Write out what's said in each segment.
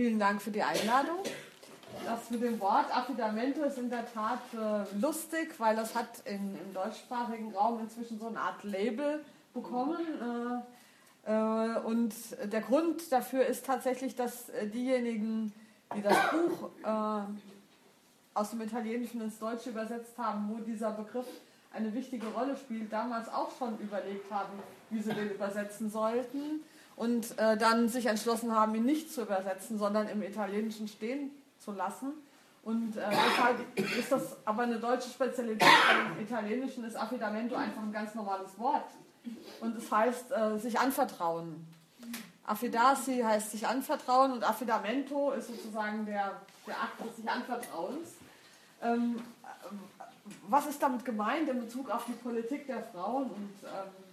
Vielen Dank für die Einladung. Das mit dem Wort Affidamento ist in der Tat äh, lustig, weil das hat in, im deutschsprachigen Raum inzwischen so eine Art Label bekommen. Äh, äh, und der Grund dafür ist tatsächlich, dass äh, diejenigen, die das Buch äh, aus dem Italienischen ins Deutsche übersetzt haben, wo dieser Begriff eine wichtige Rolle spielt, damals auch schon überlegt haben, wie sie den übersetzen sollten und äh, dann sich entschlossen haben, ihn nicht zu übersetzen, sondern im Italienischen stehen zu lassen. Und äh, deshalb ist das aber eine deutsche Spezialität. Im Italienischen ist Affidamento einfach ein ganz normales Wort. Und es heißt äh, sich anvertrauen. Affidasi heißt sich anvertrauen und Affidamento ist sozusagen der, der Akt des sich Anvertrauens. Ähm, was ist damit gemeint in Bezug auf die Politik der Frauen und ähm,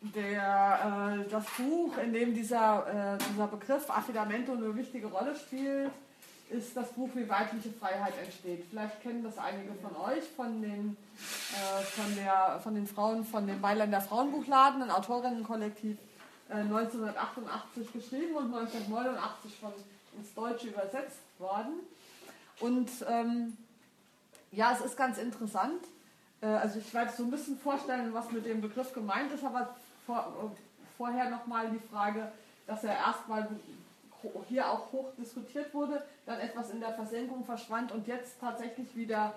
der, äh, das Buch, in dem dieser, äh, dieser Begriff Affidamento eine wichtige Rolle spielt, ist das Buch Wie weibliche Freiheit entsteht. Vielleicht kennen das einige von euch von den, äh, von der, von den Frauen von dem Mailänder Frauenbuchladen, ein Autorinnenkollektiv 1988 äh, geschrieben und 1989 von ins Deutsche übersetzt worden. Und ähm, ja, es ist ganz interessant. Äh, also ich werde so ein bisschen vorstellen, was mit dem Begriff gemeint ist, aber vor, vorher nochmal die Frage, dass er erstmal hier auch hoch diskutiert wurde, dann etwas in der Versenkung verschwand und jetzt tatsächlich wieder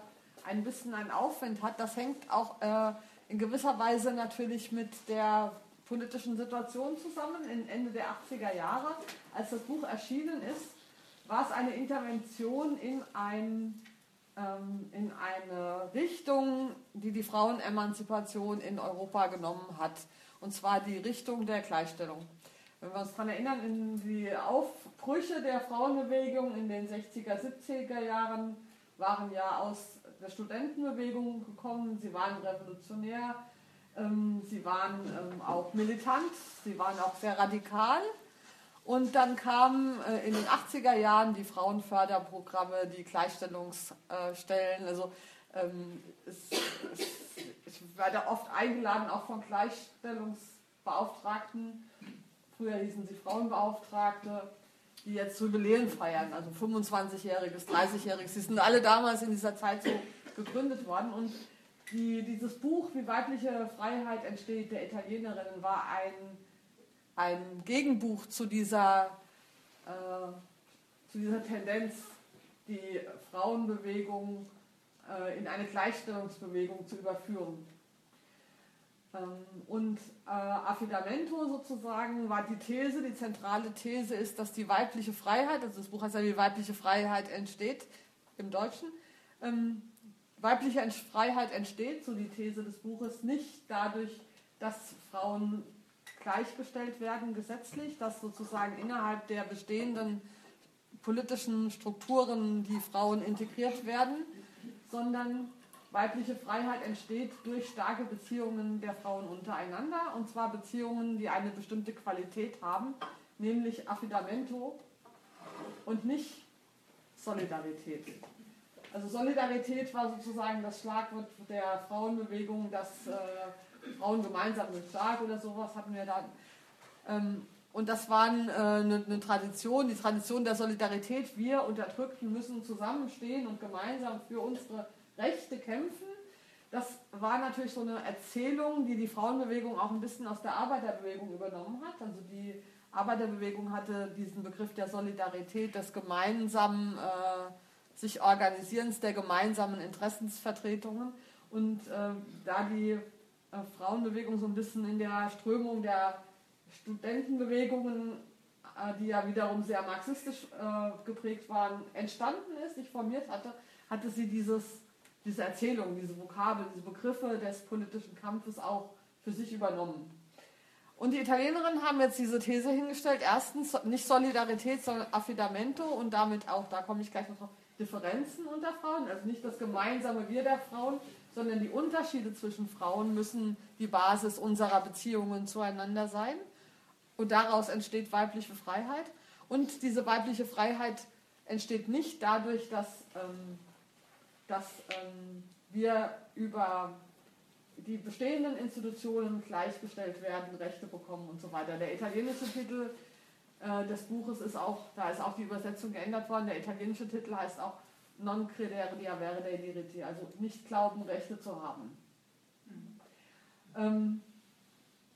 ein bisschen einen Aufwind hat. Das hängt auch äh, in gewisser Weise natürlich mit der politischen Situation zusammen. In Ende der 80er Jahre, als das Buch erschienen ist, war es eine Intervention in ein ähm, in eine Richtung, die die Frauenemanzipation in Europa genommen hat. Und zwar die Richtung der Gleichstellung. Wenn wir uns daran erinnern, in die Aufbrüche der Frauenbewegung in den 60er, 70er Jahren waren ja aus der Studentenbewegung gekommen. Sie waren revolutionär, ähm, sie waren ähm, auch militant, sie waren auch sehr radikal. Und dann kamen äh, in den 80er Jahren die Frauenförderprogramme, die Gleichstellungsstellen. Also ähm, es, es, ich werde oft eingeladen, auch von Gleichstellungsbeauftragten. Früher hießen sie Frauenbeauftragte, die jetzt Jubiläen feiern, also 25-jähriges, 30-jähriges. Sie sind alle damals in dieser Zeit so gegründet worden. Und die, dieses Buch, wie weibliche Freiheit entsteht, der Italienerinnen, war ein ein Gegenbuch zu dieser, äh, zu dieser Tendenz, die Frauenbewegung in eine Gleichstellungsbewegung zu überführen. Ähm, und äh, Affidamento sozusagen war die These, die zentrale These ist, dass die weibliche Freiheit, also das Buch heißt ja, wie weibliche Freiheit entsteht im Deutschen, ähm, weibliche Freiheit entsteht, so die These des Buches, nicht dadurch, dass Frauen gleichgestellt werden gesetzlich, dass sozusagen innerhalb der bestehenden politischen Strukturen die Frauen integriert werden, sondern weibliche Freiheit entsteht durch starke Beziehungen der Frauen untereinander, und zwar Beziehungen, die eine bestimmte Qualität haben, nämlich Affidamento und nicht Solidarität. Also Solidarität war sozusagen das Schlagwort der Frauenbewegung, das äh, Frauen gemeinsam sind stark oder sowas hatten wir da. Ähm, und das war äh, eine, eine, Tradition, die Tradition der Solidarität. Wir Unterdrückten müssen zusammenstehen und gemeinsam für unsere Rechte kämpfen. Das war natürlich so eine Erzählung, die die Frauenbewegung auch ein bisschen aus der Arbeiterbewegung übernommen hat. Also die Arbeiterbewegung hatte diesen Begriff der Solidarität, des gemeinsamen äh, sich Organisierens, der gemeinsamen Interessensvertretungen. Und äh, da die äh, Frauenbewegung so ein bisschen in der Strömung der Studentenbewegungen, äh, die ja wiederum sehr marxistisch äh, geprägt waren, entstanden ist, sich formiert hatte, hatte sie dieses, diese Erzählung, diese Vokabel, diese Begriffe des politischen Kampfes auch für sich übernommen. Und die Italienerinnen haben jetzt diese These hingestellt, erstens nicht Solidarität, sondern Affidamento und damit auch, da komme ich gleich noch drauf, Differenzen unter Frauen, also nicht das gemeinsame Wir der Frauen, sondern die Unterschiede zwischen Frauen müssen die Basis unserer Beziehungen zueinander sein. Und daraus entsteht weibliche Freiheit. Und diese weibliche Freiheit entsteht nicht dadurch, dass, ähm, dass ähm, wir über die bestehenden Institutionen gleichgestellt werden, Rechte bekommen und so weiter. Der italienische Titel äh, des Buches ist auch, da ist auch die Übersetzung geändert worden. Der italienische Titel heißt auch Non credere di avere dei diritti, also nicht glauben, Rechte zu haben. Mhm. Ähm,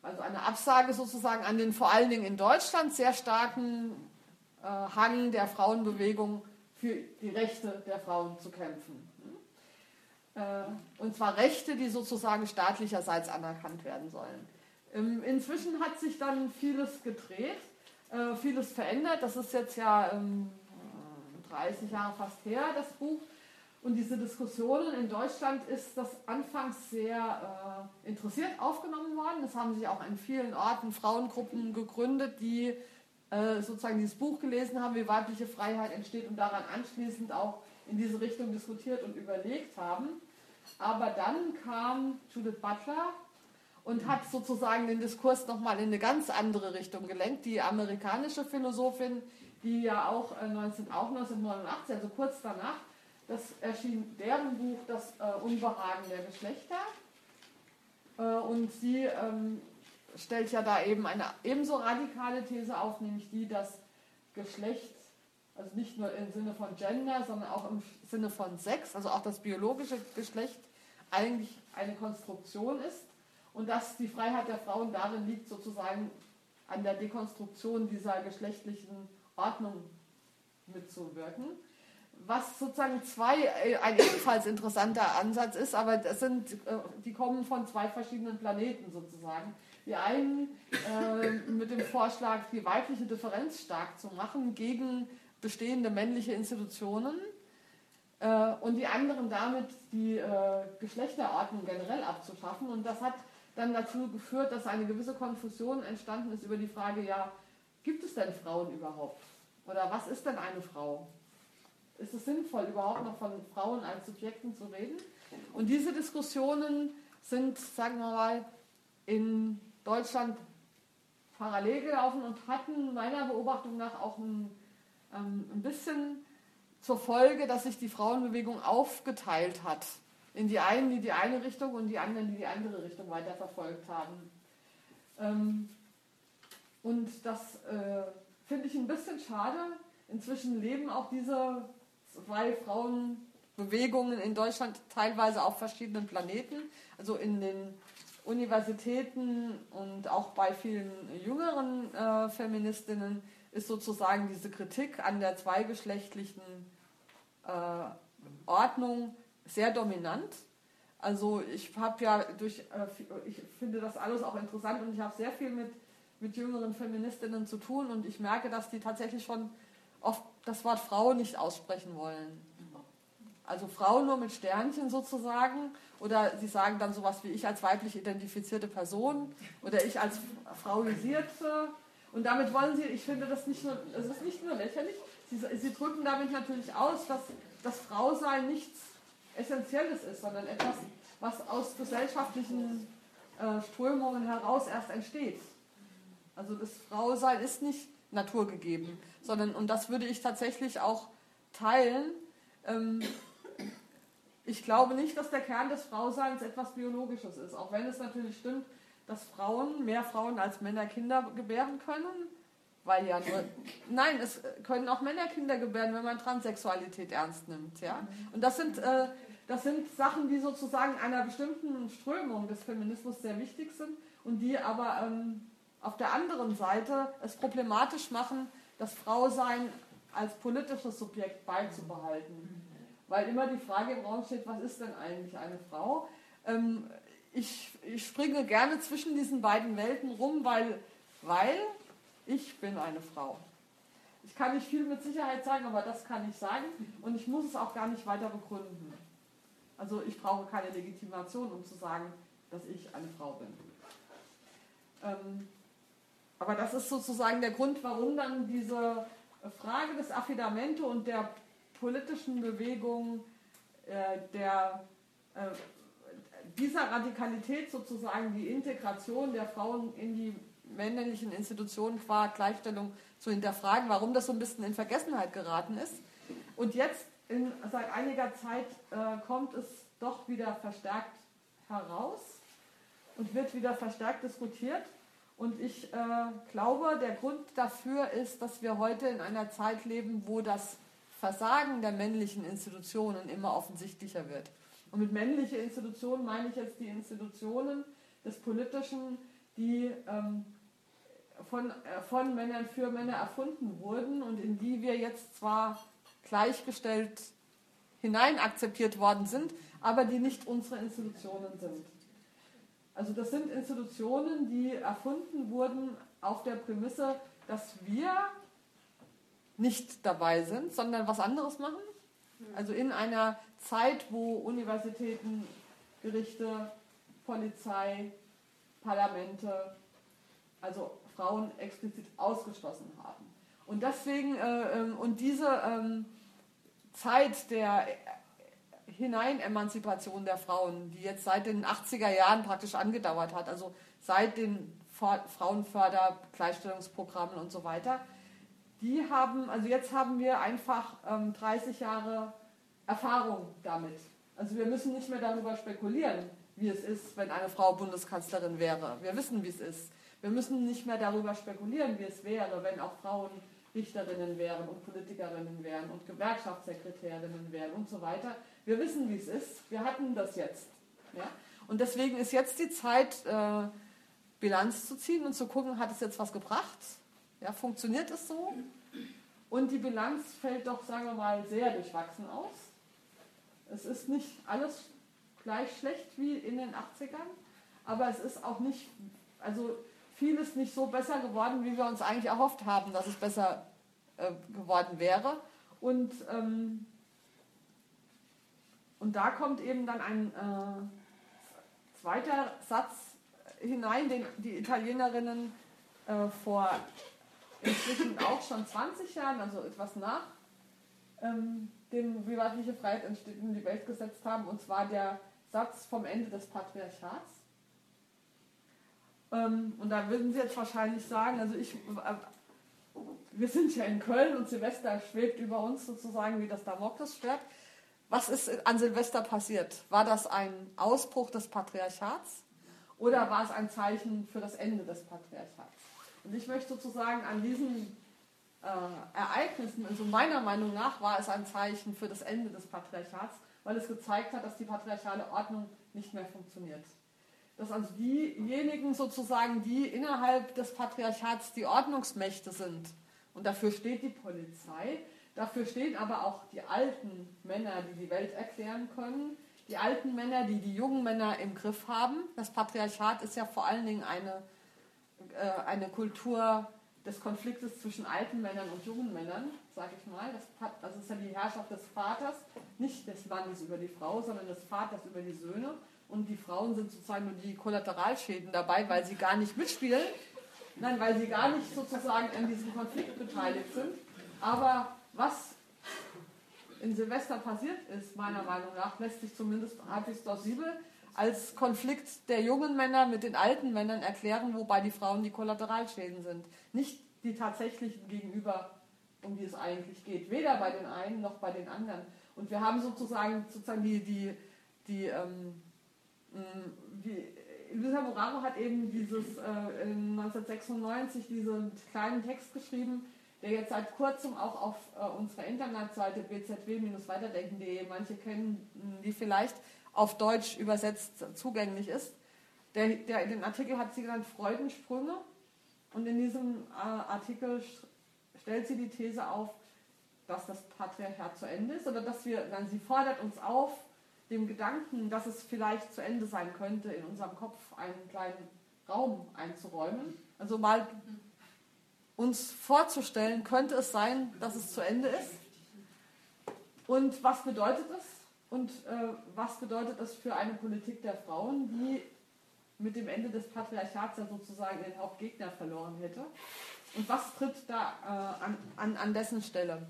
also eine Absage sozusagen an den vor allen Dingen in Deutschland sehr starken äh, Hang der Frauenbewegung für die Rechte der Frauen zu kämpfen. Hm? Äh, und zwar Rechte, die sozusagen staatlicherseits anerkannt werden sollen. Ähm, inzwischen hat sich dann vieles gedreht, äh, vieles verändert. Das ist jetzt ja ähm, 30 Jahre fast her, das Buch. Und diese Diskussionen in Deutschland ist das anfangs sehr äh, interessiert aufgenommen worden. Es haben sich auch an vielen Orten Frauengruppen gegründet, die äh, sozusagen dieses Buch gelesen haben, wie weibliche Freiheit entsteht und daran anschließend auch in diese Richtung diskutiert und überlegt haben. Aber dann kam Judith Butler und hat sozusagen den Diskurs nochmal in eine ganz andere Richtung gelenkt. Die amerikanische Philosophin, die ja auch, äh, 19, auch 1989, also kurz danach, das erschien deren Buch Das äh, Unbehagen der Geschlechter. Äh, und sie ähm, stellt ja da eben eine ebenso radikale These auf, nämlich die, dass Geschlecht, also nicht nur im Sinne von Gender, sondern auch im Sinne von Sex, also auch das biologische Geschlecht, eigentlich eine Konstruktion ist und dass die Freiheit der Frauen darin liegt, sozusagen an der Dekonstruktion dieser geschlechtlichen Ordnung mitzuwirken was sozusagen zwei, äh, ein ebenfalls interessanter Ansatz ist, aber das sind, äh, die kommen von zwei verschiedenen Planeten sozusagen. Die einen äh, mit dem Vorschlag, die weibliche Differenz stark zu machen gegen bestehende männliche Institutionen äh, und die anderen damit die äh, Geschlechterordnung generell abzuschaffen. Und das hat dann dazu geführt, dass eine gewisse Konfusion entstanden ist über die Frage, ja, gibt es denn Frauen überhaupt? Oder was ist denn eine Frau? Ist es sinnvoll, überhaupt noch von Frauen als Subjekten zu reden? Und diese Diskussionen sind, sagen wir mal, in Deutschland parallel gelaufen und hatten meiner Beobachtung nach auch ein, ähm, ein bisschen zur Folge, dass sich die Frauenbewegung aufgeteilt hat. In die einen, die die eine Richtung und die anderen, die die andere Richtung weiterverfolgt haben. Ähm, und das äh, finde ich ein bisschen schade. Inzwischen leben auch diese zwei Frauenbewegungen in Deutschland teilweise auf verschiedenen Planeten, also in den Universitäten und auch bei vielen jüngeren äh, Feministinnen ist sozusagen diese Kritik an der zweigeschlechtlichen äh, Ordnung sehr dominant. Also ich habe ja durch, äh, ich finde das alles auch interessant und ich habe sehr viel mit, mit jüngeren Feministinnen zu tun und ich merke, dass die tatsächlich schon oft das Wort Frau nicht aussprechen wollen. Also Frau nur mit Sternchen sozusagen. Oder sie sagen dann sowas wie ich als weiblich identifizierte Person oder ich als frauisierte. Und damit wollen sie, ich finde das nicht nur, es ist nicht nur lächerlich, sie, sie drücken damit natürlich aus, dass das Frausein nichts Essentielles ist, sondern etwas, was aus gesellschaftlichen äh, Strömungen heraus erst entsteht. Also das Frausein ist nicht naturgegeben, sondern, und das würde ich tatsächlich auch teilen, ähm, ich glaube nicht, dass der Kern des Frauseins etwas Biologisches ist, auch wenn es natürlich stimmt, dass Frauen, mehr Frauen als Männer Kinder gebären können, weil ja nur, nein, es können auch Männer Kinder gebären, wenn man Transsexualität ernst nimmt, ja. Und das sind, äh, das sind Sachen, die sozusagen einer bestimmten Strömung des Feminismus sehr wichtig sind und die aber ähm, auf der anderen Seite es problematisch machen, das Frausein als politisches Subjekt beizubehalten. Weil immer die Frage im Raum steht, was ist denn eigentlich eine Frau? Ähm, ich, ich springe gerne zwischen diesen beiden Welten rum, weil, weil ich bin eine Frau. Ich kann nicht viel mit Sicherheit sagen, aber das kann ich sagen und ich muss es auch gar nicht weiter begründen. Also ich brauche keine Legitimation, um zu sagen, dass ich eine Frau bin. Ähm, aber das ist sozusagen der Grund, warum dann diese Frage des Affidamento und der politischen Bewegung, äh, der, äh, dieser Radikalität sozusagen die Integration der Frauen in die männlichen Institutionen qua Gleichstellung zu hinterfragen, warum das so ein bisschen in Vergessenheit geraten ist. Und jetzt in, seit einiger Zeit äh, kommt es doch wieder verstärkt heraus und wird wieder verstärkt diskutiert. Und ich äh, glaube, der Grund dafür ist, dass wir heute in einer Zeit leben, wo das Versagen der männlichen Institutionen immer offensichtlicher wird. Und mit männliche Institutionen meine ich jetzt die Institutionen des Politischen, die ähm, von, äh, von Männern für Männer erfunden wurden und in die wir jetzt zwar gleichgestellt hinein akzeptiert worden sind, aber die nicht unsere Institutionen sind. Also das sind Institutionen, die erfunden wurden auf der Prämisse, dass wir nicht dabei sind, sondern was anderes machen. Also in einer Zeit, wo Universitäten, Gerichte, Polizei, Parlamente, also Frauen explizit ausgeschlossen haben. Und deswegen, äh, ähm, und diese ähm, Zeit der Hineinemanzipation der Frauen, die jetzt seit den 80er Jahren praktisch angedauert hat, also seit den Frauenförder, Gleichstellungsprogrammen und so weiter, die haben, also jetzt haben wir einfach ähm, 30 Jahre Erfahrung damit. Also wir müssen nicht mehr darüber spekulieren, wie es ist, wenn eine Frau Bundeskanzlerin wäre. Wir wissen, wie es ist. Wir müssen nicht mehr darüber spekulieren, wie es wäre, wenn auch Frauen Richterinnen wären und Politikerinnen wären und Gewerkschaftssekretärinnen wären und so weiter. Wir wissen, wie es ist. Wir hatten das jetzt. Ja? Und deswegen ist jetzt die Zeit, äh, Bilanz zu ziehen und zu gucken, hat es jetzt was gebracht? Ja, funktioniert es so? Und die Bilanz fällt doch, sagen wir mal, sehr durchwachsen aus. Es ist nicht alles gleich schlecht wie in den 80ern, aber es ist auch nicht, also vieles nicht so besser geworden, wie wir uns eigentlich erhofft haben, dass es besser äh, geworden wäre. Und, ähm, und da kommt eben dann ein äh, zweiter Satz hinein, den die Italienerinnen äh, vor inzwischen auch schon 20 Jahren, also etwas nach ähm, dem privatliche Freiheit in die Welt gesetzt haben, und zwar der Satz vom Ende des Patriarchats. Ähm, und da würden Sie jetzt wahrscheinlich sagen, also ich, äh, wir sind ja in Köln und Silvester schwebt über uns sozusagen wie das Damoklesschwert. Was ist an Silvester passiert? War das ein Ausbruch des Patriarchats oder war es ein Zeichen für das Ende des Patriarchats? Und ich möchte sozusagen an diesen äh, Ereignissen, also meiner Meinung nach, war es ein Zeichen für das Ende des Patriarchats, weil es gezeigt hat, dass die patriarchale Ordnung nicht mehr funktioniert dass also diejenigen sozusagen, die innerhalb des Patriarchats die Ordnungsmächte sind, und dafür steht die Polizei, dafür stehen aber auch die alten Männer, die die Welt erklären können, die alten Männer, die die jungen Männer im Griff haben. Das Patriarchat ist ja vor allen Dingen eine, äh, eine Kultur des Konfliktes zwischen alten Männern und jungen Männern, sage ich mal. Das, das ist ja die Herrschaft des Vaters, nicht des Mannes über die Frau, sondern des Vaters über die Söhne und die Frauen sind sozusagen nur die Kollateralschäden dabei, weil sie gar nicht mitspielen. Nein, weil sie gar nicht sozusagen an diesem Konflikt beteiligt sind. Aber was in Silvester passiert ist, meiner Meinung nach, lässt sich zumindest halbwegs plausibel als Konflikt der jungen Männer mit den alten Männern erklären, wobei die Frauen die Kollateralschäden sind. Nicht die tatsächlichen Gegenüber, um die es eigentlich geht. Weder bei den einen noch bei den anderen. Und wir haben sozusagen, sozusagen die, die, die ähm, wie, Luisa Moraro hat eben dieses äh, 1996 diesen kleinen Text geschrieben, der jetzt seit kurzem auch auf äh, unserer Internetseite bzw-weiterdenken.de, manche kennen die vielleicht, auf Deutsch übersetzt zugänglich ist. Der, der, den Artikel hat sie genannt Freudensprünge und in diesem äh, Artikel stellt sie die These auf, dass das Patriarchat zu Ende ist oder dass wir, dann sie fordert uns auf, dem Gedanken, dass es vielleicht zu Ende sein könnte, in unserem Kopf einen kleinen Raum einzuräumen. Also mal uns vorzustellen, könnte es sein, dass es zu Ende ist. Und was bedeutet es? Und äh, was bedeutet es für eine Politik der Frauen, die mit dem Ende des Patriarchats ja sozusagen den Hauptgegner verloren hätte? Und was tritt da äh, an, an, an dessen Stelle?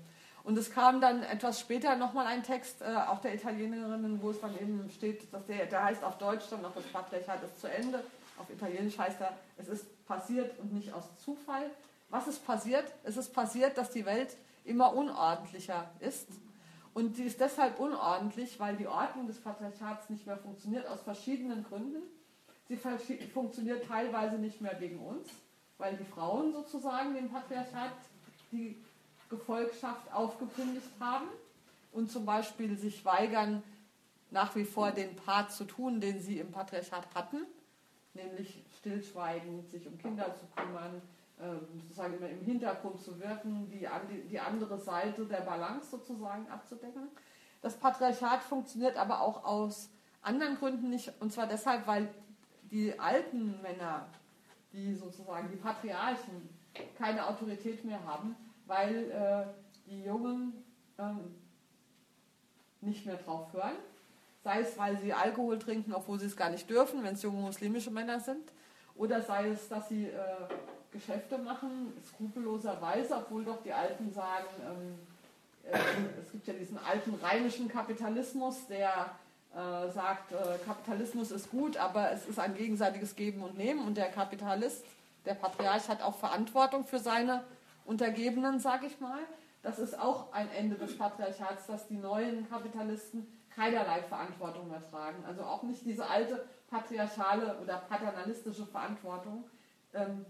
Und es kam dann etwas später nochmal ein Text, äh, auch der Italienerinnen, wo es dann eben steht, dass der, der heißt auf Deutsch dann noch das Patriarchat ist zu Ende. Auf Italienisch heißt er, es ist passiert und nicht aus Zufall. Was ist passiert? Es ist passiert, dass die Welt immer unordentlicher ist. Und die ist deshalb unordentlich, weil die Ordnung des Patriarchats nicht mehr funktioniert, aus verschiedenen Gründen. sie funktioniert teilweise nicht mehr gegen uns, weil die Frauen sozusagen dem Patriarchat die Gefolgschaft aufgekündigt haben und zum Beispiel sich weigern, nach wie vor den Part zu tun, den sie im Patriarchat hatten, nämlich stillschweigend, sich um Kinder zu kümmern, ähm, sozusagen immer im Hintergrund zu wirken, die, die andere Seite der Balance sozusagen abzudecken. Das Patriarchat funktioniert aber auch aus anderen Gründen nicht, und zwar deshalb, weil die alten Männer, die sozusagen die Patriarchen, keine Autorität mehr haben, weil äh, die Jungen ähm, nicht mehr drauf hören. Sei es, weil sie Alkohol trinken, obwohl sie es gar nicht dürfen, wenn es junge muslimische Männer sind. Oder sei es, dass sie äh, Geschäfte machen, skrupelloserweise, obwohl doch die Alten sagen, ähm, äh, es gibt ja diesen alten rheinischen Kapitalismus, der äh, sagt, äh, Kapitalismus ist gut, aber es ist ein gegenseitiges Geben und Nehmen und der Kapitalist, der Patriarch hat auch Verantwortung für seine Untergebenen, sage ich mal. Das ist auch ein Ende des Patriarchats, dass die neuen Kapitalisten keinerlei Verantwortung mehr tragen. Also auch nicht diese alte patriarchale oder paternalistische Verantwortung. Ähm,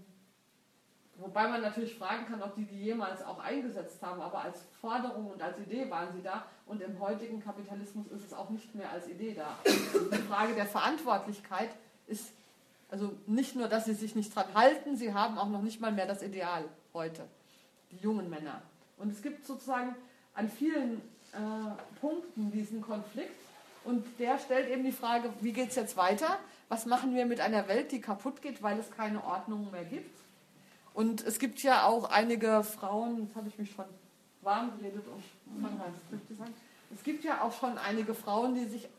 wobei man natürlich fragen kann, ob die die jemals auch eingesetzt haben, aber als Forderung und als Idee waren sie da und im heutigen Kapitalismus ist es auch nicht mehr als Idee da. Also die Frage der Verantwortlichkeit ist also nicht nur, dass sie sich nicht dran halten, sie haben auch noch nicht mal mehr das Ideal heute, die jungen Männer. Und es gibt sozusagen an vielen äh, Punkten diesen Konflikt und der stellt eben die Frage, wie geht es jetzt weiter? Was machen wir mit einer Welt, die kaputt geht, weil es keine Ordnung mehr gibt? Und es gibt ja auch einige Frauen, jetzt habe ich mich schon warm geredet, um zu sagen. Es gibt ja auch schon einige Frauen, die sich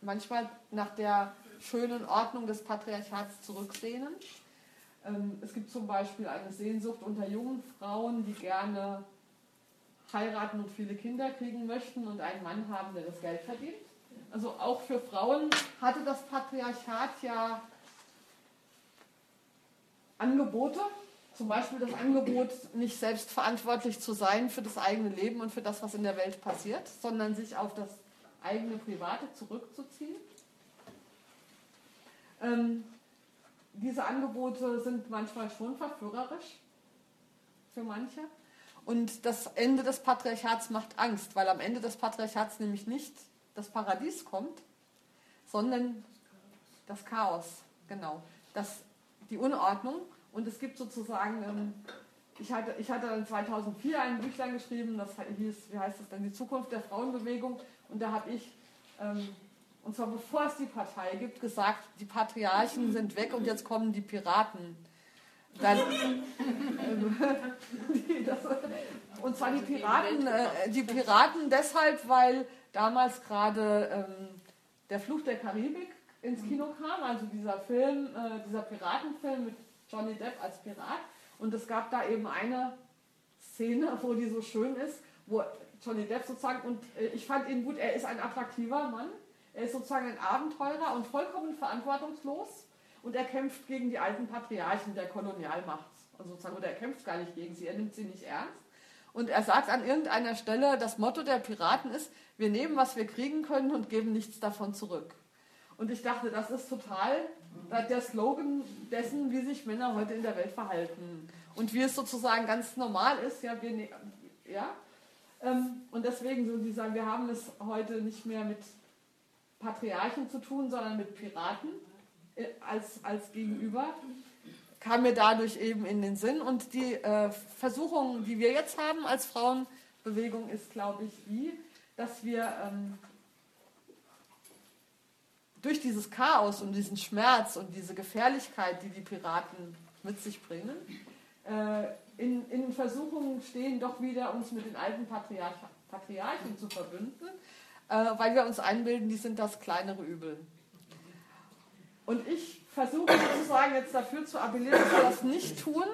manchmal nach der schönen Ordnung des Patriarchats zurücksehnen. Ähm, es gibt zum Beispiel eine Sehnsucht unter jungen Frauen, die gerne heiraten und viele Kinder kriegen möchten und einen Mann haben, der das Geld verdient. Also auch für Frauen hatte das Patriarchat ja Angebote, zum Beispiel das Angebot, nicht selbstverantwortlich zu sein für das eigene Leben und für das, was in der Welt passiert, sondern sich auf das eigene Private zurückzuziehen. Ähm, diese Angebote sind manchmal schon verführerisch für manche. Und das Ende des Patriarchats macht Angst, weil am Ende des Patriarchats nämlich nicht das Paradies kommt, sondern das Chaos, genau, das, die Unordnung. Und es gibt sozusagen, ähm, ich, hatte, ich hatte dann 2004 ein Büchlein geschrieben, das hieß, wie heißt das dann, die Zukunft der Frauenbewegung. Und da habe ich, ähm, und zwar bevor es die Partei gibt, gesagt, die Patriarchen sind weg und jetzt kommen die Piraten. Dann, und zwar die Piraten, äh, die Piraten deshalb, weil damals gerade ähm, der Fluch der Karibik ins Kino kam, also dieser Film, äh, dieser Piratenfilm mit Johnny Depp als Pirat. Und es gab da eben eine Szene, wo die so schön ist, wo Johnny Depp sozusagen, und äh, ich fand ihn gut, er ist ein attraktiver Mann, er ist sozusagen ein Abenteurer und vollkommen verantwortungslos und er kämpft gegen die alten Patriarchen der Kolonialmacht. Also sozusagen, oder er kämpft gar nicht gegen sie, er nimmt sie nicht ernst. Und er sagt an irgendeiner Stelle, das Motto der Piraten ist, wir nehmen, was wir kriegen können und geben nichts davon zurück. Und ich dachte, das ist total der Slogan dessen, wie sich Männer heute in der Welt verhalten. Und wie es sozusagen ganz normal ist, ja, wir, ne-, ja. Ähm, und deswegen so, die sagen, wir haben es heute nicht mehr mit Patriarchen zu tun, sondern mit Piraten. Äh, als, als Gegenüber, kam mir dadurch eben in den Sinn. Und die äh, Versuchung, die wir jetzt haben als Frauenbewegung, ist, glaube ich, die, dass wir ähm, durch dieses Chaos und diesen Schmerz und diese Gefährlichkeit, die die Piraten mit sich bringen, äh, in, in Versuchungen stehen, doch wieder uns mit den alten Patriarch Patriarchen zu verbünden, weil wir uns einbilden, die sind das kleinere Übel. Und ich versuche sozusagen jetzt dafür zu appellieren, dass wir das nicht tun,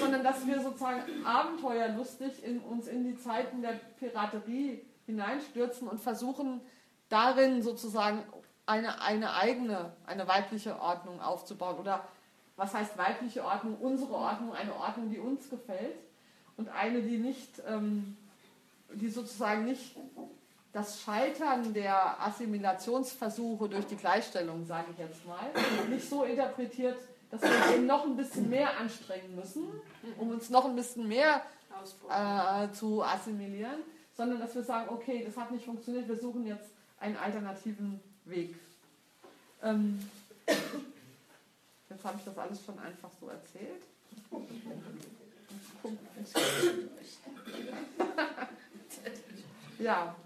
sondern dass wir sozusagen abenteuerlustig in uns in die Zeiten der Piraterie hineinstürzen und versuchen darin sozusagen eine, eine eigene, eine weibliche Ordnung aufzubauen. Oder was heißt weibliche Ordnung? Unsere Ordnung, eine Ordnung, die uns gefällt und eine, die nicht, ähm, die sozusagen nicht das Scheitern der Assimilationsversuche durch die Gleichstellung, sage ich jetzt mal, nicht so interpretiert, dass wir uns eben noch ein bisschen mehr anstrengen müssen, um uns noch ein bisschen mehr äh, zu assimilieren, sondern dass wir sagen, okay, das hat nicht funktioniert, wir suchen jetzt einen alternativen Weg. Ähm, jetzt habe ich das alles schon einfach so erzählt. ja,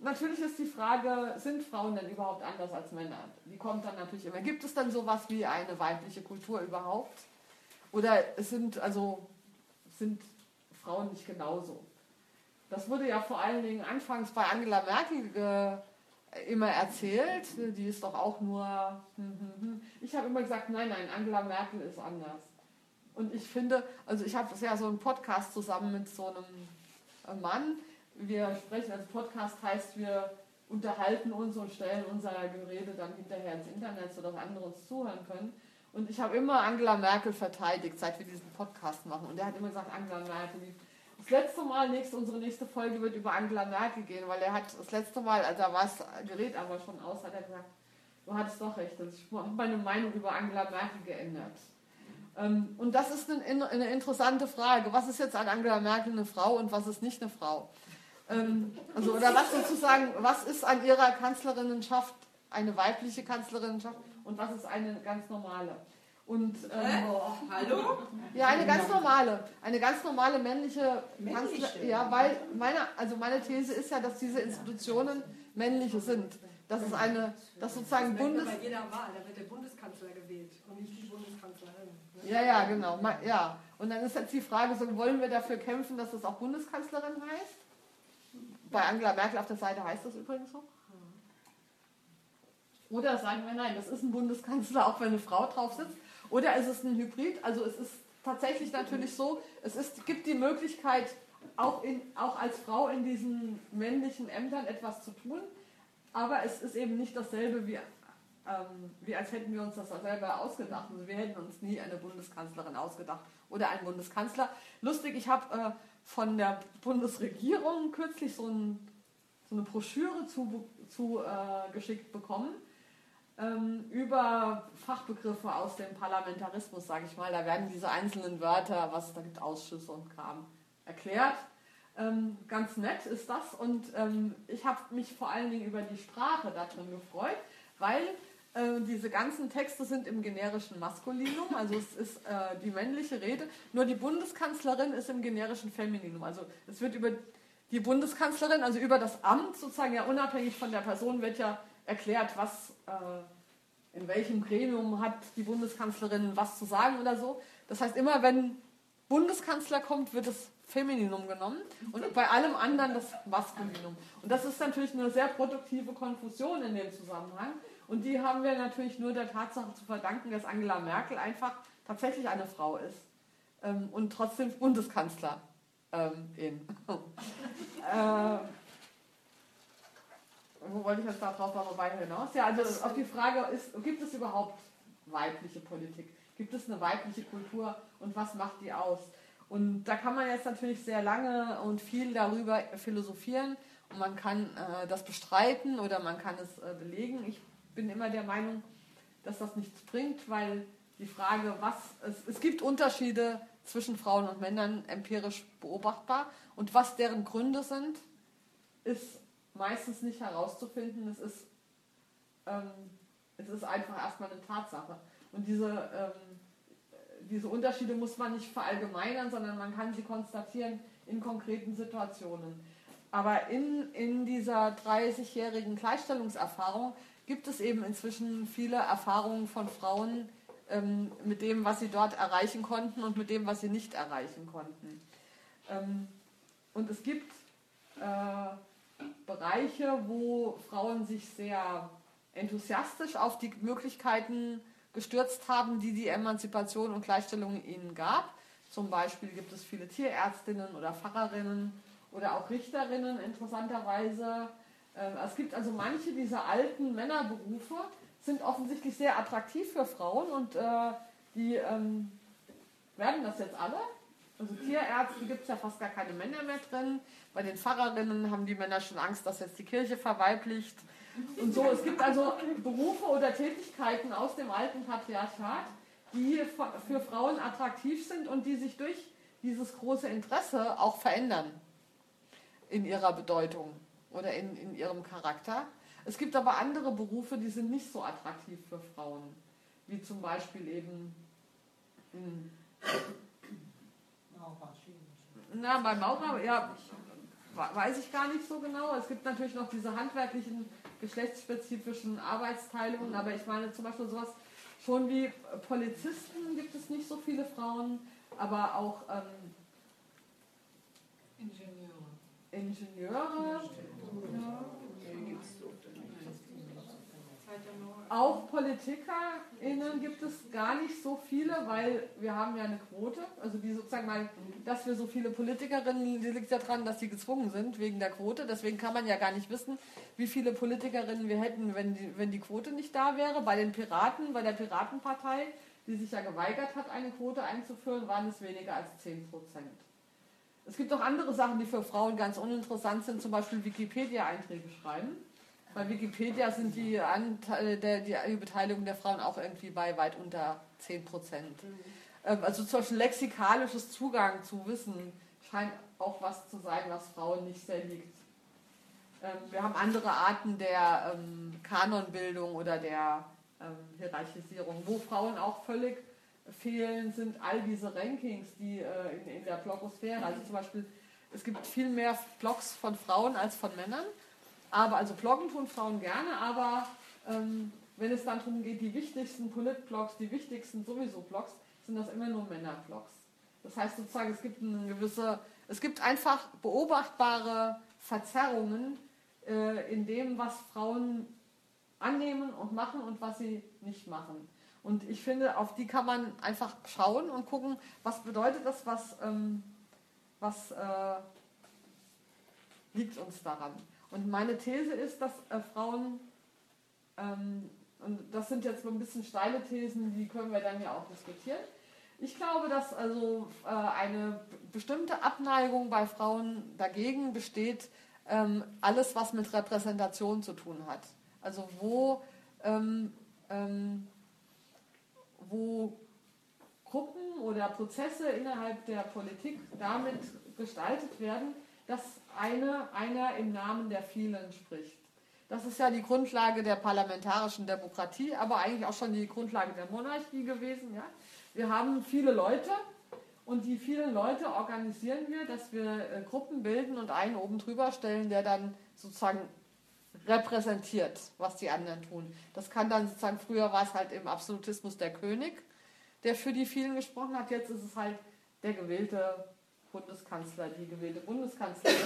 natürlich ist die Frage, sind Frauen denn überhaupt anders als Männer? Die kommt dann natürlich immer. Gibt es dann sowas wie eine weibliche Kultur überhaupt? Oder sind also sind Frauen nicht genauso? Das wurde ja vor allen Dingen anfangs bei Angela Merkel immer erzählt. Die ist doch auch nur. Hm, hm, hm. Ich habe immer gesagt, nein, nein, Angela Merkel ist anders. Und ich finde, also ich habe ja so einen Podcast zusammen mit so einem Mann. Wir sprechen, also Podcast heißt, wir unterhalten uns und stellen unser Gerede dann hinterher ins Internet, sodass andere uns zuhören können. Und ich habe immer Angela Merkel verteidigt, seit wir diesen Podcast machen. Und er hat immer gesagt, Angela Merkel, das letzte Mal, nächste, unsere nächste Folge wird über Angela Merkel gehen, weil er hat das letzte Mal, also da war das Gerät aber schon aus, hat er gesagt, du hattest doch recht, ich habe meine Meinung über Angela Merkel geändert. Ähm, und das ist eine, interessante Frage. Was ist jetzt an Angela Merkel eine Frau und was ist nicht eine Frau? Ähm, also, oder was sozusagen, was ist an ihrer Kanzlerinnenschaft eine weibliche Kanzlerinnenschaft und was ist eine ganz normale? Und, ähm, oh, hallo? Ja, eine ganz normale, eine ganz normale männliche Kanzlerin. Ja, weil meine, also meine These ist ja, dass diese Institutionen männliche sind. Das ist eine, das sozusagen das Bundes. Bei jeder Wahl, da wird der Bundeskanzler gewählt und nicht die Bundeskanzlerin. Ne? Ja, ja, genau. Ja. Und dann ist jetzt die Frage, so, wollen wir dafür kämpfen, dass das auch Bundeskanzlerin heißt? Bei Angela Merkel auf der Seite heißt das übrigens so. Oder sagen wir nein, das ist ein Bundeskanzler, auch wenn eine Frau drauf sitzt. Oder ist es ein Hybrid? Also es ist tatsächlich natürlich so, es ist, gibt die Möglichkeit, auch, in, auch als Frau in diesen männlichen Ämtern etwas zu tun, aber es ist eben nicht dasselbe wie, ähm, wie als hätten wir uns das selber ausgedacht. Also wir hätten uns nie eine Bundeskanzlerin ausgedacht oder einen Bundeskanzler. Lustig, ich habe äh, von der Bundesregierung kürzlich so, ein, so eine Broschüre zugeschickt zu, äh, bekommen ähm, über Fachbegriffe aus dem Parlamentarismus, sage ich mal. Da werden diese einzelnen Wörter, was da gibt, Ausschüsse und Kram, erklärt. Ähm, ganz nett ist das und ähm, ich habe mich vor allen Dingen über die Sprache da drin gefreut, weil äh, diese ganzen Texte sind im generischen Maskulinum, also es ist äh, die männliche Rede, nur die Bundeskanzlerin ist im generischen Femininum. Also es wird über die Bundeskanzlerin, also über das Amt sozusagen ja unabhängig von der Person wird ja erklärt, was, äh, in welchem Gremium hat die Bundeskanzlerin was zu sagen oder so. Das heißt, immer wenn Bundeskanzler kommt, wird das Femininum genommen und bei allem anderen das Maskulinum. Und das ist natürlich eine sehr produktive Konfusion in dem Zusammenhang. Und die haben wir natürlich nur der Tatsache zu verdanken, dass Angela Merkel einfach tatsächlich eine Frau ist ähm, und trotzdem Bundeskanzlerin. Ähm, äh, wo wollte ich jetzt darauf noch weiter hinaus? Ja, also auf die Frage ist, gibt es überhaupt weibliche Politik? Gibt es eine weibliche Kultur und was macht die aus? Und da kann man jetzt natürlich sehr lange und viel darüber philosophieren und man kann äh, das bestreiten oder man kann es äh, belegen. Ich bin immer der Meinung, dass das nichts bringt, weil die Frage, was es, es gibt Unterschiede zwischen Frauen und Männern empirisch beobachtbar und was deren Gründe sind, ist meistens nicht herauszufinden. Es ist, ähm, es ist einfach erstmal eine Tatsache. Und diese, ähm, diese Unterschiede muss man nicht verallgemeinern, sondern man kann sie konstatieren in konkreten Situationen. Aber in, in dieser 30-jährigen Gleichstellungserfahrung gibt es eben inzwischen viele Erfahrungen von Frauen ähm, mit dem, was sie dort erreichen konnten und mit dem, was sie nicht erreichen konnten. Ähm, und es gibt äh, Bereiche, wo Frauen sich sehr enthusiastisch auf die Möglichkeiten gestürzt haben, die die Emanzipation und Gleichstellung ihnen gab. Zum Beispiel gibt es viele Tierärztinnen oder Pfarrerinnen oder auch Richterinnen interessanterweise. Ähm, es gibt also manche dieser alten Männerberufe, sind offensichtlich sehr attraktiv für Frauen und äh, die ähm, werden das jetzt alle. Also Tierärzte gibt es ja fast gar keine Männer mehr drin. Bei den Pfarrerinnen haben die Männer schon Angst, dass jetzt die Kirche verweiblicht. Und so, es gibt also Berufe oder Tätigkeiten aus dem alten Patriarchat, die für Frauen attraktiv sind und die sich durch dieses große Interesse auch verändern in ihrer Bedeutung oder in, in ihrem Charakter. Es gibt aber andere Berufe, die sind nicht so attraktiv für Frauen, wie zum Beispiel eben in, na, bei Maurer, ja, weiß ich gar nicht so genau. Es gibt natürlich noch diese handwerklichen, geschlechtsspezifischen Arbeitsteilungen, aber ich meine zum Beispiel sowas schon wie Polizisten gibt es nicht so viele Frauen, aber auch ähm, Ingenieure. Ingenieure. Auch PolitikerInnen gibt es gar nicht so viele, weil wir haben ja eine Quote. Also die sozusagen mal, dass wir so viele Politikerinnen, die liegt ja daran, dass sie gezwungen sind wegen der Quote. Deswegen kann man ja gar nicht wissen, wie viele Politikerinnen wir hätten, wenn die, wenn die Quote nicht da wäre. Bei den Piraten, bei der Piratenpartei, die sich ja geweigert hat, eine Quote einzuführen, waren es weniger als 10 Prozent. Es gibt auch andere Sachen, die für Frauen ganz uninteressant sind, zum Beispiel Wikipedia-Einträge schreiben. Bei Wikipedia sind die, Anteile der, die Beteiligung der Frauen auch irgendwie bei weit unter 10 Prozent. Mhm. Also zum Beispiel lexikalisches Zugang zu Wissen scheint auch was zu sein, was Frauen nicht sehr liegt. Ähm, wir haben andere Arten der ähm, Kanonbildung oder der ähm, Hierarchisierung. Wo Frauen auch völlig fehlen, sind all diese Rankings, die äh, in, in der Blogosphäre, also zum Beispiel, es gibt viel mehr Blogs von Frauen als von Männern. Aber also bloggen tun Frauen gerne, aber ähm, wenn es dann darum geht, die wichtigsten Politblogs, die wichtigsten sowieso Blogs, sind das immer nur Männerblogs. Das heißt sozusagen, es gibt eine gewisse, es gibt einfach beobachtbare Verzerrungen äh, in dem, was Frauen annehmen und machen und was sie nicht machen. Und ich finde, auf die kann man einfach schauen und gucken, was bedeutet das, was, ähm, was äh, liegt uns daran. Und meine These ist, dass äh, Frauen, ähm, und das sind jetzt so ein bisschen steile Thesen, die können wir dann ja auch diskutieren. Ich glaube, dass also äh, eine bestimmte Abneigung bei Frauen dagegen besteht, ähm, alles, was mit Repräsentation zu tun hat. Also wo, ähm, ähm wo Gruppen oder Prozesse innerhalb der Politik damit gestaltet werden, dass eine, einer im Namen der vielen spricht. Das ist ja die Grundlage der parlamentarischen Demokratie, aber eigentlich auch schon die Grundlage der Monarchie gewesen. Ja? Wir haben viele Leute und die vielen Leute organisieren wir, dass wir äh, Gruppen bilden und einen oben drüber stellen, der dann sozusagen repräsentiert, was die anderen tun. Das kann dann sozusagen, früher war es halt im Absolutismus der König, der für die vielen gesprochen hat, jetzt ist es halt der gewählte Bundeskanzler, die gewählte Bundeskanzlerin.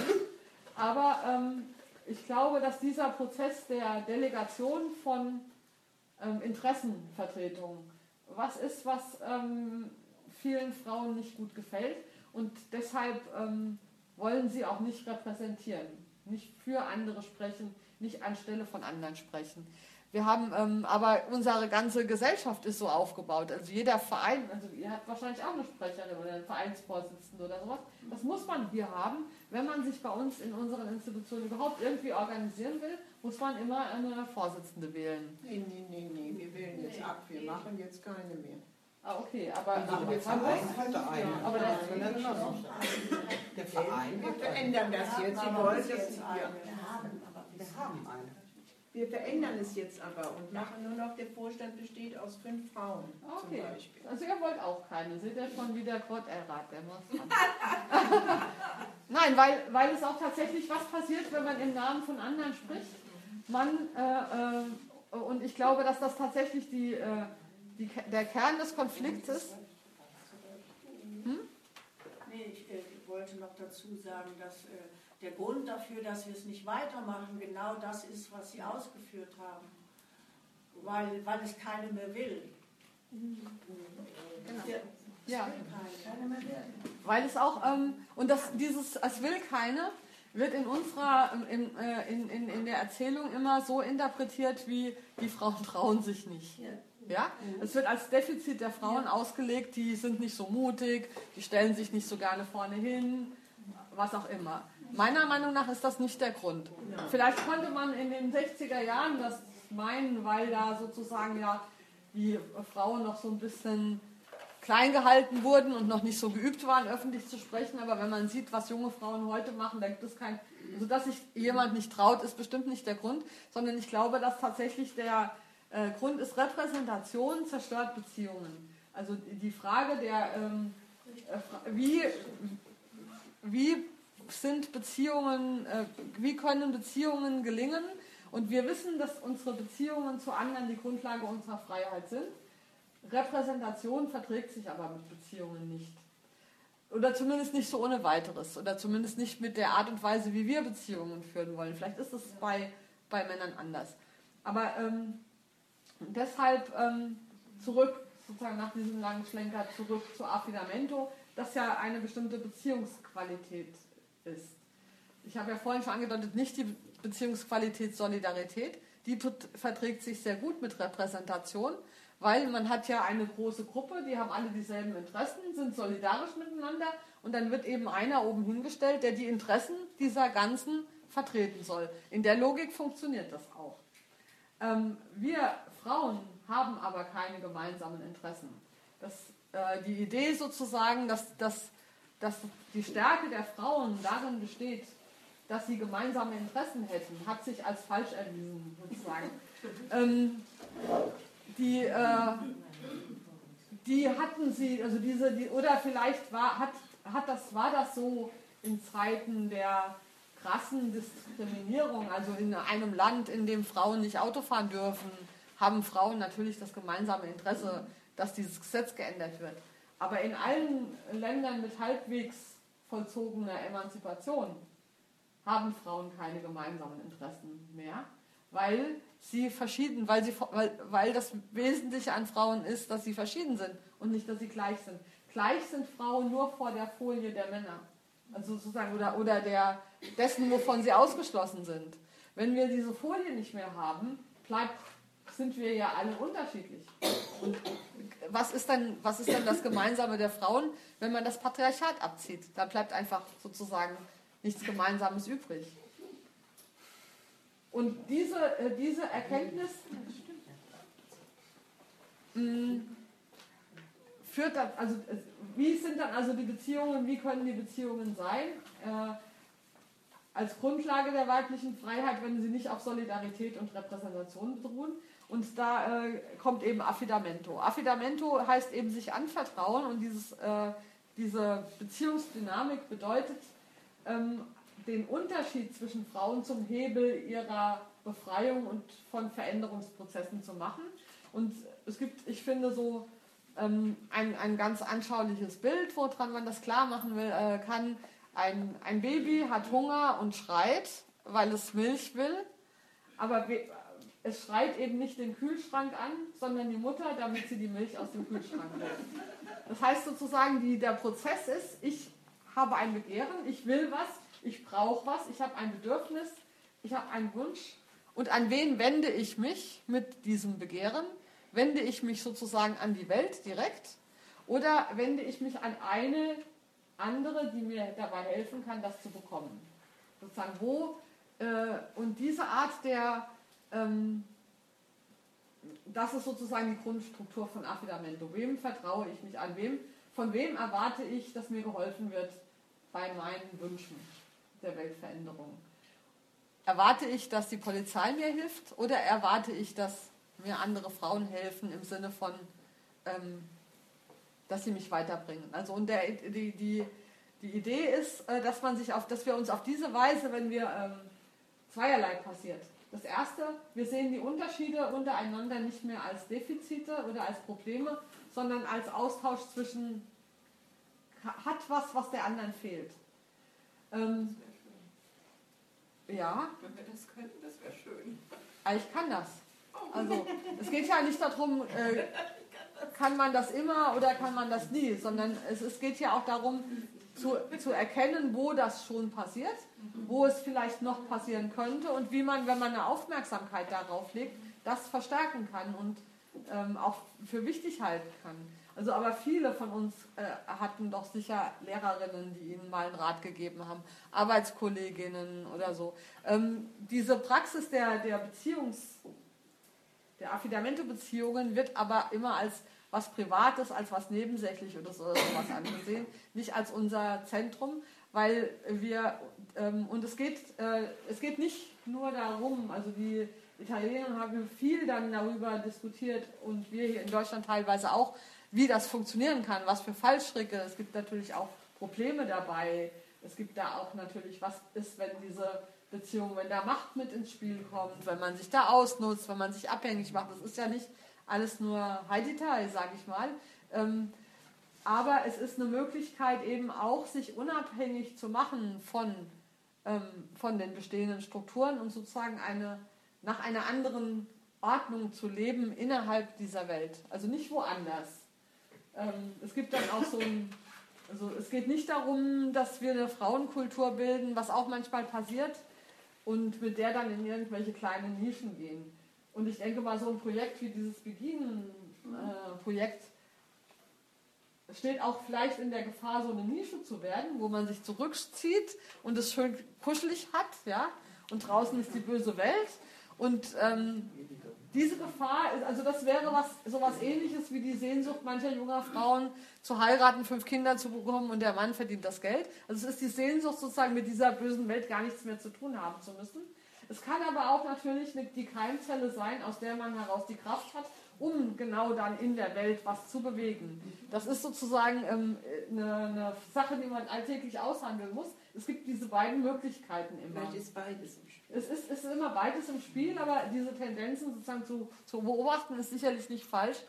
Aber ähm, ich glaube, dass dieser Prozess der Delegation von ähm, Interessenvertretung was ist, was ähm, vielen Frauen nicht gut gefällt und deshalb ähm, wollen sie auch nicht repräsentieren, nicht für andere sprechen, nicht anstelle von anderen sprechen. Wir haben, ähm, aber unsere ganze Gesellschaft ist so aufgebaut. Also jeder Verein, also ihr habt wahrscheinlich auch eine Sprecherin oder einen Vereinsvorsitzenden oder sowas. Das muss man hier haben. Wenn man sich bei uns in unseren Institutionen überhaupt irgendwie organisieren will, muss man immer eine Vorsitzende wählen. Nee, nee, nee, nee, wir wählen jetzt ab. Wir machen jetzt keine mehr. Ah, okay, aber also der Verein hat eine. Ja, aber der, der Verein. Wir verändern das jetzt. Sie wollen das jetzt. Wir haben eine. Wir verändern es jetzt aber und machen nur noch, der Vorstand besteht aus fünf Frauen okay. zum Beispiel. Also ihr wollt auch keine, seht ihr schon wieder Gott errat, der muss Nein, weil, weil es auch tatsächlich was passiert, wenn man im Namen von anderen spricht. Man, äh, äh, und ich glaube, dass das tatsächlich die, äh, die, der Kern des Konflikts ist. Hm? Nee, ich äh, wollte noch dazu sagen, dass äh, der Grund dafür, dass wir es nicht weitermachen, genau das ist, was Sie ausgeführt haben. Weil, weil es keine mehr will. Genau. Ja. Weil es auch, ähm, und das, dieses, es will keine, wird in unserer, in, äh, in, in, in der Erzählung immer so interpretiert, wie die Frauen trauen sich nicht. Ja. Ja? Es wird als Defizit der Frauen ausgelegt, die sind nicht so mutig, die stellen sich nicht so gerne vorne hin, was auch immer. Meiner Meinung nach ist das nicht der Grund. Vielleicht konnte man in den 60er Jahren das meinen, weil da sozusagen ja die Frauen noch so ein bisschen klein gehalten wurden und noch nicht so geübt waren, öffentlich zu sprechen. Aber wenn man sieht, was junge Frauen heute machen, da gibt es kein, also dass sich jemand nicht traut, ist bestimmt nicht der Grund, sondern ich glaube, dass tatsächlich der äh, Grund ist Repräsentation zerstört Beziehungen. Also die Frage der, ähm, äh, wie, wie sind Beziehungen, äh, wie können Beziehungen gelingen? Und wir wissen, dass unsere Beziehungen zu anderen die Grundlage unserer Freiheit sind. Repräsentation verträgt sich aber mit Beziehungen nicht. Oder zumindest nicht so ohne weiteres. Oder zumindest nicht mit der Art und Weise, wie wir Beziehungen führen wollen. Vielleicht ist es bei, bei Männern anders. Aber ähm, deshalb ähm, zurück, sozusagen nach diesem langen Schlenker, zurück zu Affidamento, das ja eine bestimmte Beziehungsqualität ist. Ich habe ja vorhin schon angedeutet, nicht die Beziehungsqualität Solidarität, die verträgt sich sehr gut mit Repräsentation, weil man hat ja eine große Gruppe, die haben alle dieselben Interessen, sind solidarisch miteinander und dann wird eben einer oben hingestellt, der die Interessen dieser ganzen vertreten soll. In der Logik funktioniert das auch. Ähm, wir Frauen haben aber keine gemeinsamen Interessen. Das, äh, die Idee sozusagen, dass, dass, dass die Stärke der Frauen darin besteht, dass sie gemeinsame Interessen hätten, hat sich als falsch erwiesen, sozusagen. ähm, die, äh, die hatten sie, also diese, die, oder vielleicht war, hat, hat das, war das so in Zeiten der krassen Diskriminierung, also in einem Land, in dem Frauen nicht Auto fahren dürfen, haben Frauen natürlich das gemeinsame Interesse, dass dieses Gesetz geändert wird. Aber in allen Ländern mit halbwegs vollzogener Emanzipation haben Frauen keine gemeinsamen Interessen mehr, weil sie verschieden, weil, sie, weil, weil das Wesentliche an Frauen ist, dass sie verschieden sind und nicht, dass sie gleich sind. Gleich sind Frauen nur vor der Folie der Männer. Also sozusagen, oder, oder der, dessen, wovon sie ausgeschlossen sind. Wenn wir diese Folie nicht mehr haben, bleibt, sind wir ja alle unterschiedlich. Und was ist, dann, was ist dann das Gemeinsame der Frauen, wenn man das Patriarchat abzieht? Da bleibt einfach sozusagen nichts Gemeinsames übrig. Und diese, äh, diese Erkenntnis mh, mm, führt dann, also wie sind dann also die Beziehungen, wie können die Beziehungen sein? Äh, als Grundlage der weiblichen Freiheit, wenn sie nicht auf Solidarität und Repräsentation beruhen. Und da äh, kommt eben Affidamento. Affidamento heißt eben sich anvertrauen und dieses, äh, diese Beziehungsdynamik bedeutet, ähm, den Unterschied zwischen Frauen zum Hebel ihrer Befreiung und von Veränderungsprozessen zu machen. Und es gibt, ich finde, so ähm, ein, ein ganz anschauliches Bild, woran man das klar machen will, äh, kann. Ein, ein Baby hat Hunger und schreit, weil es Milch will, aber es schreit eben nicht den Kühlschrank an, sondern die Mutter, damit sie die Milch aus dem Kühlschrank holt. Das heißt sozusagen, die, der Prozess ist, ich habe ein Begehren, ich will was, ich brauche was, ich habe ein Bedürfnis, ich habe einen Wunsch. Und an wen wende ich mich mit diesem Begehren? Wende ich mich sozusagen an die Welt direkt oder wende ich mich an eine andere, die mir dabei helfen kann, das zu bekommen? Sozusagen wo äh, und diese Art der, ähm, das ist sozusagen die Grundstruktur von Affidamento. Wem vertraue ich mich an? Wem, von wem erwarte ich, dass mir geholfen wird bei meinen Wünschen? der Weltveränderung. Erwarte ich, dass die Polizei mir hilft oder erwarte ich, dass mir andere Frauen helfen im Sinne von, ähm, dass sie mich weiterbringen? Also und der, die, die, die Idee ist, äh, dass, man sich auf, dass wir uns auf diese Weise, wenn wir ähm, zweierlei passiert. Das erste, wir sehen die Unterschiede untereinander nicht mehr als Defizite oder als Probleme, sondern als Austausch zwischen hat was, was der anderen fehlt. Ähm, ja. Wenn wir das könnten, das wäre schön. Aber ich kann das. Also es geht ja nicht darum, äh, kann man das immer oder kann man das nie, sondern es, es geht ja auch darum zu, zu erkennen, wo das schon passiert, wo es vielleicht noch passieren könnte und wie man, wenn man eine Aufmerksamkeit darauf legt, das verstärken kann und ähm, auch für wichtig halten kann. Also aber viele von uns äh, hatten doch sicher Lehrerinnen, die ihnen mal einen Rat gegeben haben, Arbeitskolleginnen oder so. Ähm, diese Praxis der, der Beziehungs, der Affidamento-Beziehungen wird aber immer als was Privates, als was nebensächlich oder so, sowas angesehen, nicht als unser Zentrum, weil wir, ähm, und es geht, äh, es geht nicht nur darum, also die Italiener haben viel dann darüber diskutiert und wir hier in Deutschland teilweise auch, wie das funktionieren kann, was für Fallstricke. Es gibt natürlich auch Probleme dabei. Es gibt da auch natürlich, was ist, wenn diese Beziehung, wenn da Macht mit ins Spiel kommt, wenn man sich da ausnutzt, wenn man sich abhängig macht. Das ist ja nicht alles nur High-Detail, sage ich mal. Ähm, aber es ist eine Möglichkeit eben auch, sich unabhängig zu machen von, ähm, von den bestehenden Strukturen und sozusagen eine, nach einer anderen Ordnung zu leben innerhalb dieser Welt. Also nicht woanders. Ähm, es gibt dann auch so ein, also es geht nicht darum, dass wir eine Frauenkultur bilden, was auch manchmal passiert, und mit der dann in irgendwelche kleinen Nischen gehen. Und ich denke mal, so ein Projekt wie dieses Begin-Projekt äh, steht auch vielleicht in der Gefahr, so eine Nische zu werden, wo man sich zurückzieht und es schön kuschelig hat, ja, und draußen ist die böse Welt. Und ähm, diese Gefahr, also das wäre was, so was ähnliches wie die Sehnsucht mancher junger Frauen zu heiraten, fünf Kinder zu bekommen und der Mann verdient das Geld. Also es ist die Sehnsucht sozusagen mit dieser bösen Welt gar nichts mehr zu tun haben zu müssen. Es kann aber auch natürlich die Keimzelle sein, aus der man heraus die Kraft hat, um genau dann in der Welt was zu bewegen. Das ist sozusagen ähm, eine, eine, Sache, die man alltäglich aushandeln muss. Es gibt diese beiden Möglichkeiten immer. Vielleicht ist beides im Spiel. Es ist, es ist immer beides im Spiel, aber diese Tendenzen sozusagen zu, zu beobachten ist sicherlich nicht falsch.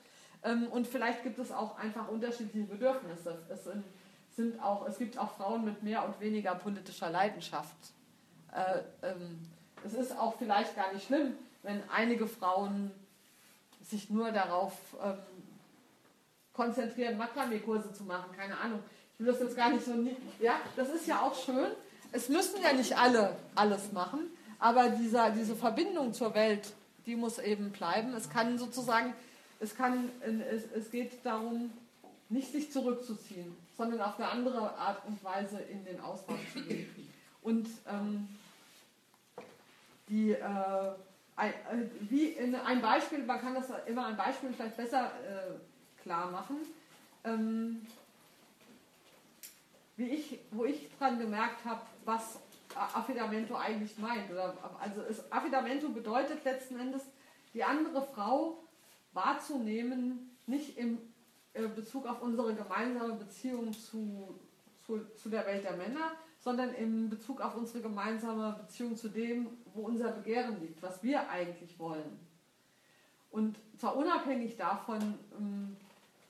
Ähm, und vielleicht gibt es auch einfach unterschiedliche Bedürfnisse. Es, sind, sind auch, es gibt auch Frauen mit mehr und weniger politischer Leidenschaft. Äh, ähm, es ist auch vielleicht gar nicht schlimm, wenn einige Frauen sich nur darauf ähm, konzentrieren, Makramee-Kurse zu machen, keine Ahnung. Ich will das jetzt gar nicht so, ja, das ist ja auch schön. Es müssen ja nicht alle alles machen, aber dieser, diese Verbindung zur Welt, die muss eben bleiben. Es kann sozusagen, es kann, es, es geht darum, nicht sich zurückzuziehen, sondern auf eine andere Art und Weise in den Austausch zu gehen. Und ähm, die äh, äh, wie in ein Beispiel, man kann das immer ein Beispiel vielleicht besser äh, klar machen. Ähm, wie ich, wo ich dran gemerkt habe, was Affidamento eigentlich meint. Oder, also es, Affidamento bedeutet letzten Endes, die andere Frau wahrzunehmen, nicht im äh, Bezug auf unsere gemeinsame Beziehung zu, zu, zu der Welt der Männer, sondern in Bezug auf unsere gemeinsame Beziehung zu dem, wo unser Begehren liegt, was wir eigentlich wollen. Und zwar unabhängig davon, ähm,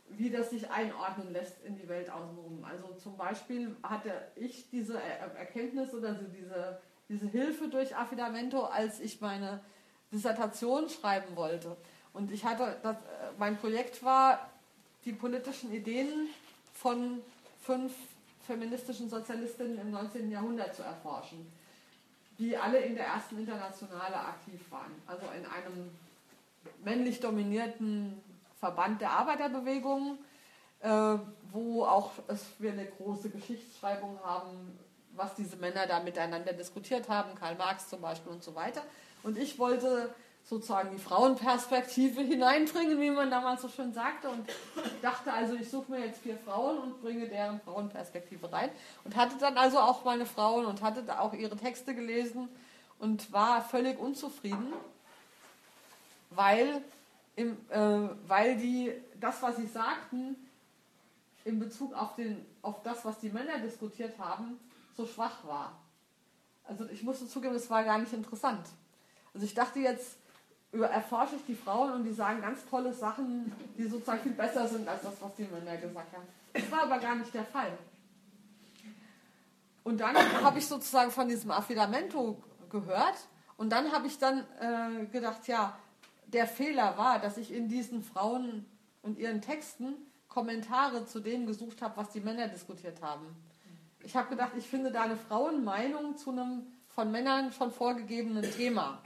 wie das sich einordnen lässt in die Welt außenrum. Also zum Beispiel hatte ich diese Erkenntnis oder diese, diese Hilfe durch Affidamento, als ich meine Dissertation schreiben wollte. Und ich hatte, das, äh, mein Projekt war, die politischen Ideen von fünf feministischen Sozialistinnen im 19. Jahrhundert zu erforschen, die alle in der ersten Internationale aktiv waren. Also in einem männlich dominierten Verband der Arbeiterbewegung, äh, wo auch wir eine große Geschichtsschreibung haben, was diese Männer da miteinander diskutiert haben, Karl Marx zum Beispiel und so weiter. Und ich wollte sozusagen die Frauenperspektive hineinbringen, wie man damals so schön sagte. Und dachte also, ich suche mir jetzt vier Frauen und bringe deren Frauenperspektive rein. Und hatte dann also auch meine Frauen und hatte auch ihre Texte gelesen und war völlig unzufrieden, weil, im, äh, weil die das, was sie sagten, in Bezug auf, den, auf das, was die Männer diskutiert haben, so schwach war. Also ich musste zugeben, es war gar nicht interessant. Also ich dachte jetzt, erforsche ich die Frauen und die sagen ganz tolle Sachen, die sozusagen viel besser sind als das, was die Männer gesagt haben. Das war aber gar nicht der Fall. Und dann habe ich sozusagen von diesem Affidamento gehört und dann habe ich dann äh, gedacht, ja, der Fehler war, dass ich in diesen Frauen und ihren Texten Kommentare zu dem gesucht habe, was die Männer diskutiert haben. Ich habe gedacht, ich finde da eine Frauenmeinung zu einem von Männern schon vorgegebenen Thema.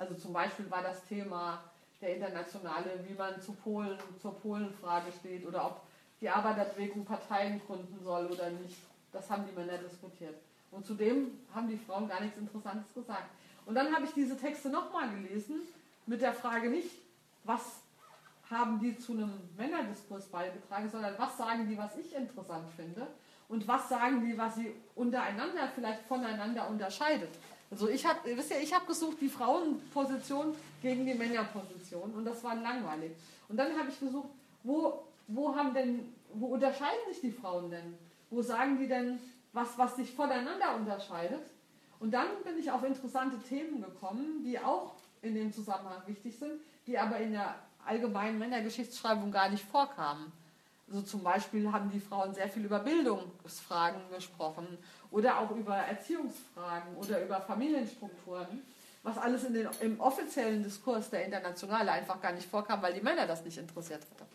Also zum Beispiel war das Thema der Internationale, wie man zu Polen, zur Polenfrage steht oder ob die Arbeiterbewegung Parteien gründen soll oder nicht. Das haben die Männer diskutiert. Und zudem haben die Frauen gar nichts Interessantes gesagt. Und dann habe ich diese Texte nochmal gelesen mit der Frage nicht, was haben die zu einem Männerdiskurs beigetragen, sondern was sagen die, was ich interessant finde und was sagen die, was sie untereinander vielleicht voneinander unterscheidet. Also ich habe, wisst ihr, ich habe gesucht die Frauenposition gegen die Männerposition und das war langweilig. Und dann habe ich gesucht, wo, wo haben denn, wo unterscheiden sich die Frauen denn? Wo sagen die denn, was, was sich voneinander unterscheidet? Und dann bin ich auf interessante Themen gekommen, die auch in dem Zusammenhang wichtig sind, die aber in der allgemeinen Männergeschichtsschreibung gar nicht vorkamen. Also zum Beispiel haben die Frauen sehr viel über Bildungsfragen gesprochen oder auch über Erziehungsfragen oder über Familienstrukturen, was alles in den, im offiziellen Diskurs der Internationale einfach gar nicht vorkam, weil die Männer das nicht interessiert hatte.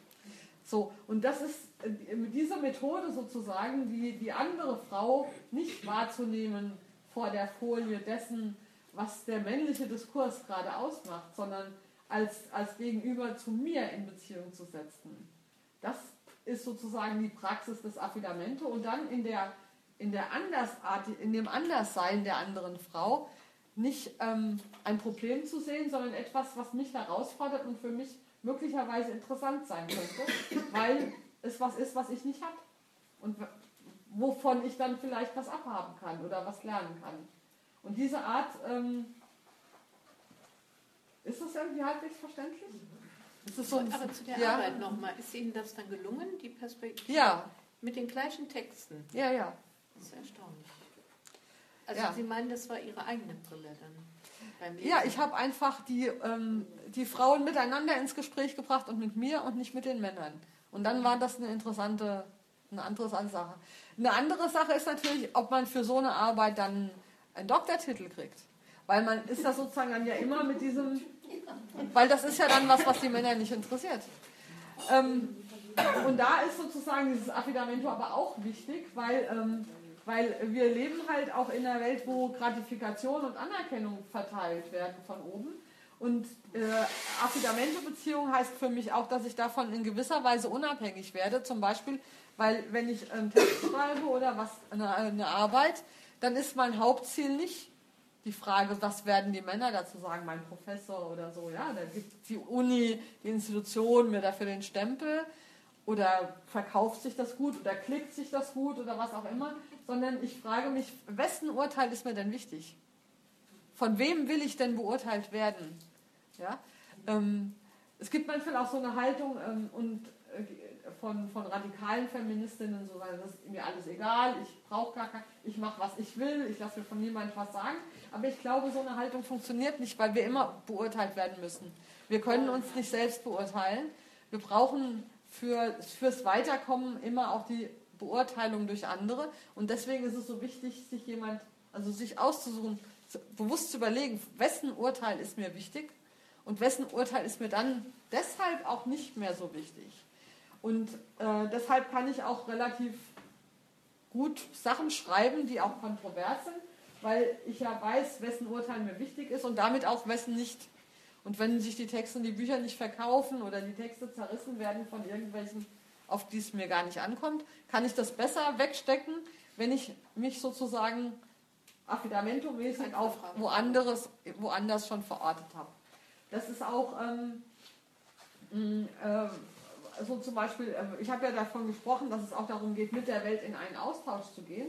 So, und das ist äh, diese Methode sozusagen, die, die andere Frau nicht wahrzunehmen vor der Folie dessen, was der männliche Diskurs gerade ausmacht, sondern als, als Gegenüber zu mir in Beziehung zu setzen. Das ist sozusagen die Praxis des Affidamento und dann in, der, in, der Andersart, in dem Anderssein der anderen Frau nicht ähm, ein Problem zu sehen, sondern etwas, was mich herausfordert und für mich möglicherweise interessant sein könnte, weil es was ist, was ich nicht habe und wovon ich dann vielleicht was abhaben kann oder was lernen kann. Und diese Art, ähm, ist das irgendwie halbwegs verständlich? So aber zu der ja. Arbeit nochmal, ist Ihnen das dann gelungen, die Perspektive? Ja. Mit den gleichen Texten? Ja, ja. Das ist erstaunlich. Also ja. Sie meinen, das war Ihre eigene Brille dann? Ja, ich habe einfach die, ähm, die Frauen miteinander ins Gespräch gebracht und mit mir und nicht mit den Männern. Und dann war das eine interessante, eine andere Sache. Eine andere Sache ist natürlich, ob man für so eine Arbeit dann einen Doktortitel kriegt. Weil man ist da sozusagen dann ja immer mit diesem weil das ist ja dann was, was die Männer nicht interessiert. Ähm, und da ist sozusagen dieses Affidamento aber auch wichtig, weil, ähm, weil wir leben halt auch in einer Welt, wo Gratifikation und Anerkennung verteilt werden von oben. Und äh, Affidamento-Beziehung heißt für mich auch, dass ich davon in gewisser Weise unabhängig werde. Zum Beispiel, weil wenn ich einen Text schreibe oder was, eine, eine Arbeit, dann ist mein Hauptziel nicht die Frage, was werden die Männer dazu sagen, mein Professor oder so, ja, da gibt die Uni, die Institution mir dafür den Stempel oder verkauft sich das gut oder klickt sich das gut oder was auch immer, sondern ich frage mich, wessen Urteil ist mir denn wichtig? Von wem will ich denn beurteilt werden? Ja? Ähm, es gibt manchmal auch so eine Haltung ähm, und äh, von, von radikalen Feministinnen, so sagen, das ist mir alles egal, ich brauche gar kein, ich mache was ich will, ich lasse mir von niemandem was sagen. Aber ich glaube, so eine Haltung funktioniert nicht, weil wir immer beurteilt werden müssen. Wir können uns nicht selbst beurteilen. Wir brauchen für, fürs Weiterkommen immer auch die Beurteilung durch andere. Und deswegen ist es so wichtig, sich jemand, also sich auszusuchen, bewusst zu überlegen, wessen Urteil ist mir wichtig und wessen Urteil ist mir dann deshalb auch nicht mehr so wichtig. Und äh, deshalb kann ich auch relativ gut Sachen schreiben, die auch kontrovers sind, weil ich ja weiß, wessen Urteil mir wichtig ist und damit auch wessen nicht. Und wenn sich die Texte und die Bücher nicht verkaufen oder die Texte zerrissen werden von irgendwelchen, auf die es mir gar nicht ankommt, kann ich das besser wegstecken, wenn ich mich sozusagen affidamento-mäßig auf woanders, woanders schon verortet habe. Das ist auch ähm, äh, so zum Beispiel, äh, ich habe ja davon gesprochen, dass es auch darum geht, mit der Welt in einen Austausch zu gehen.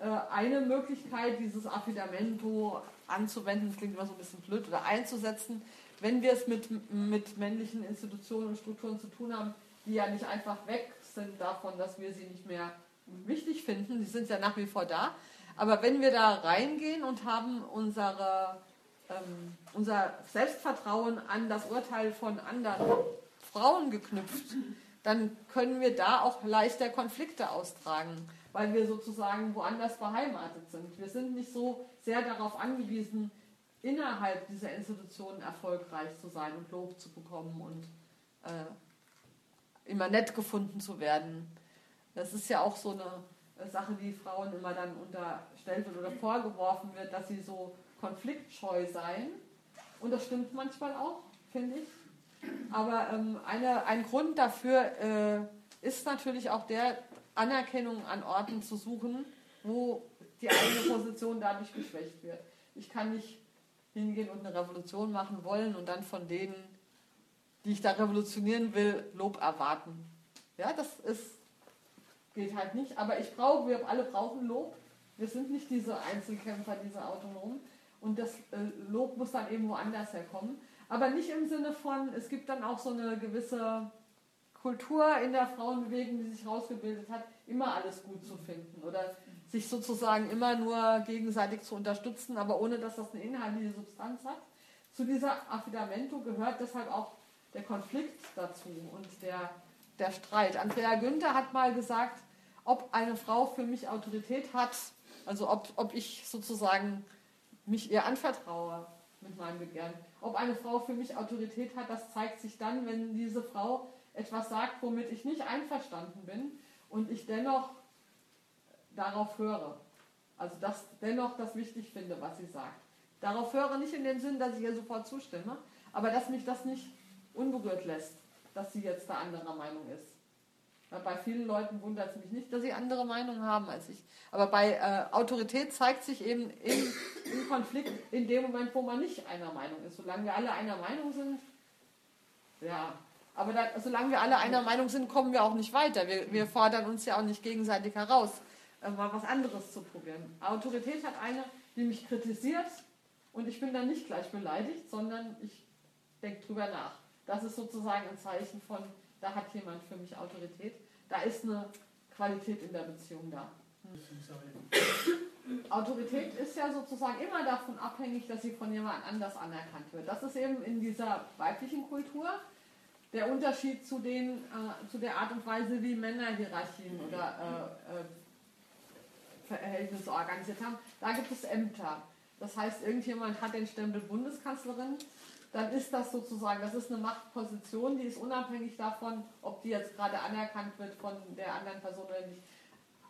Äh, eine Möglichkeit, dieses Affidamento anzuwenden, das klingt immer so ein bisschen blöd, oder einzusetzen, wenn wir es mit, mit männlichen Institutionen und Strukturen zu tun haben, die ja nicht einfach weg sind davon, dass wir sie nicht mehr wichtig finden, die sind ja nach wie vor da. Aber wenn wir da reingehen und haben unsere, ähm, unser Selbstvertrauen an das Urteil von anderen Frauen geknüpft, dann können wir da auch leichter Konflikte austragen, weil wir sozusagen woanders beheimatet sind. Wir sind nicht so sehr darauf angewiesen, innerhalb dieser Institutionen erfolgreich zu sein und Lob zu bekommen und äh, immer nett gefunden zu werden. Das ist ja auch so eine Sache, die Frauen immer dann unterstellt wird oder vorgeworfen wird, dass sie so konfliktscheu seien. Und das stimmt manchmal auch, finde ich. Aber ähm, eine, ein Grund dafür äh, ist natürlich auch der, Anerkennung an Orten zu suchen, wo die eigene Position dadurch geschwächt wird. Ich kann nicht hingehen und eine Revolution machen wollen und dann von denen, die ich da revolutionieren will, Lob erwarten. Ja, das ist, geht halt nicht. Aber ich brauche, wir alle brauchen Lob. Wir sind nicht diese Einzelkämpfer, diese Autonomen. Und das äh, Lob muss dann eben woanders herkommen. Aber nicht im Sinne von, es gibt dann auch so eine gewisse Kultur in der Frauenbewegung, die sich herausgebildet hat, immer alles gut zu finden oder sich sozusagen immer nur gegenseitig zu unterstützen, aber ohne dass das eine inhaltliche Substanz hat. Zu dieser Affidamento gehört deshalb auch der Konflikt dazu und der, der Streit. Andrea Günther hat mal gesagt, ob eine Frau für mich Autorität hat, also ob, ob ich sozusagen mich ihr anvertraue mit meinem Begehren. Ob eine Frau für mich Autorität hat, das zeigt sich dann, wenn diese Frau etwas sagt, womit ich nicht einverstanden bin und ich dennoch darauf höre. Also das dennoch das wichtig finde, was sie sagt. Darauf höre nicht in dem Sinn, dass ich ihr sofort zustimme, aber dass mich das nicht unberührt lässt, dass sie jetzt da anderer Meinung ist. Bei vielen Leuten wundert es mich nicht, dass sie andere Meinungen haben als ich. Aber bei äh, Autorität zeigt sich eben im, im Konflikt in dem Moment, wo man nicht einer Meinung ist. Solange wir alle einer Meinung sind, ja, aber da, solange wir alle einer Meinung sind, kommen wir auch nicht weiter. Wir, wir fordern uns ja auch nicht gegenseitig heraus, äh, mal was anderes zu probieren. Autorität hat eine, die mich kritisiert und ich bin dann nicht gleich beleidigt, sondern ich denke drüber nach. Das ist sozusagen ein Zeichen von, da hat jemand für mich Autorität. Da ist eine Qualität in der Beziehung da. Hm. Autorität ist ja sozusagen immer davon abhängig, dass sie von jemand anders anerkannt wird. Das ist eben in dieser weiblichen Kultur der Unterschied zu, den, äh, zu der Art und Weise, wie Männer Hierarchien oder äh, äh, Verhältnisse organisiert haben. Da gibt es Ämter. Das heißt, irgendjemand hat den Stempel Bundeskanzlerin, dann ist das sozusagen, das ist eine Machtposition, die ist unabhängig davon, ob die jetzt gerade anerkannt wird von der anderen Person oder nicht.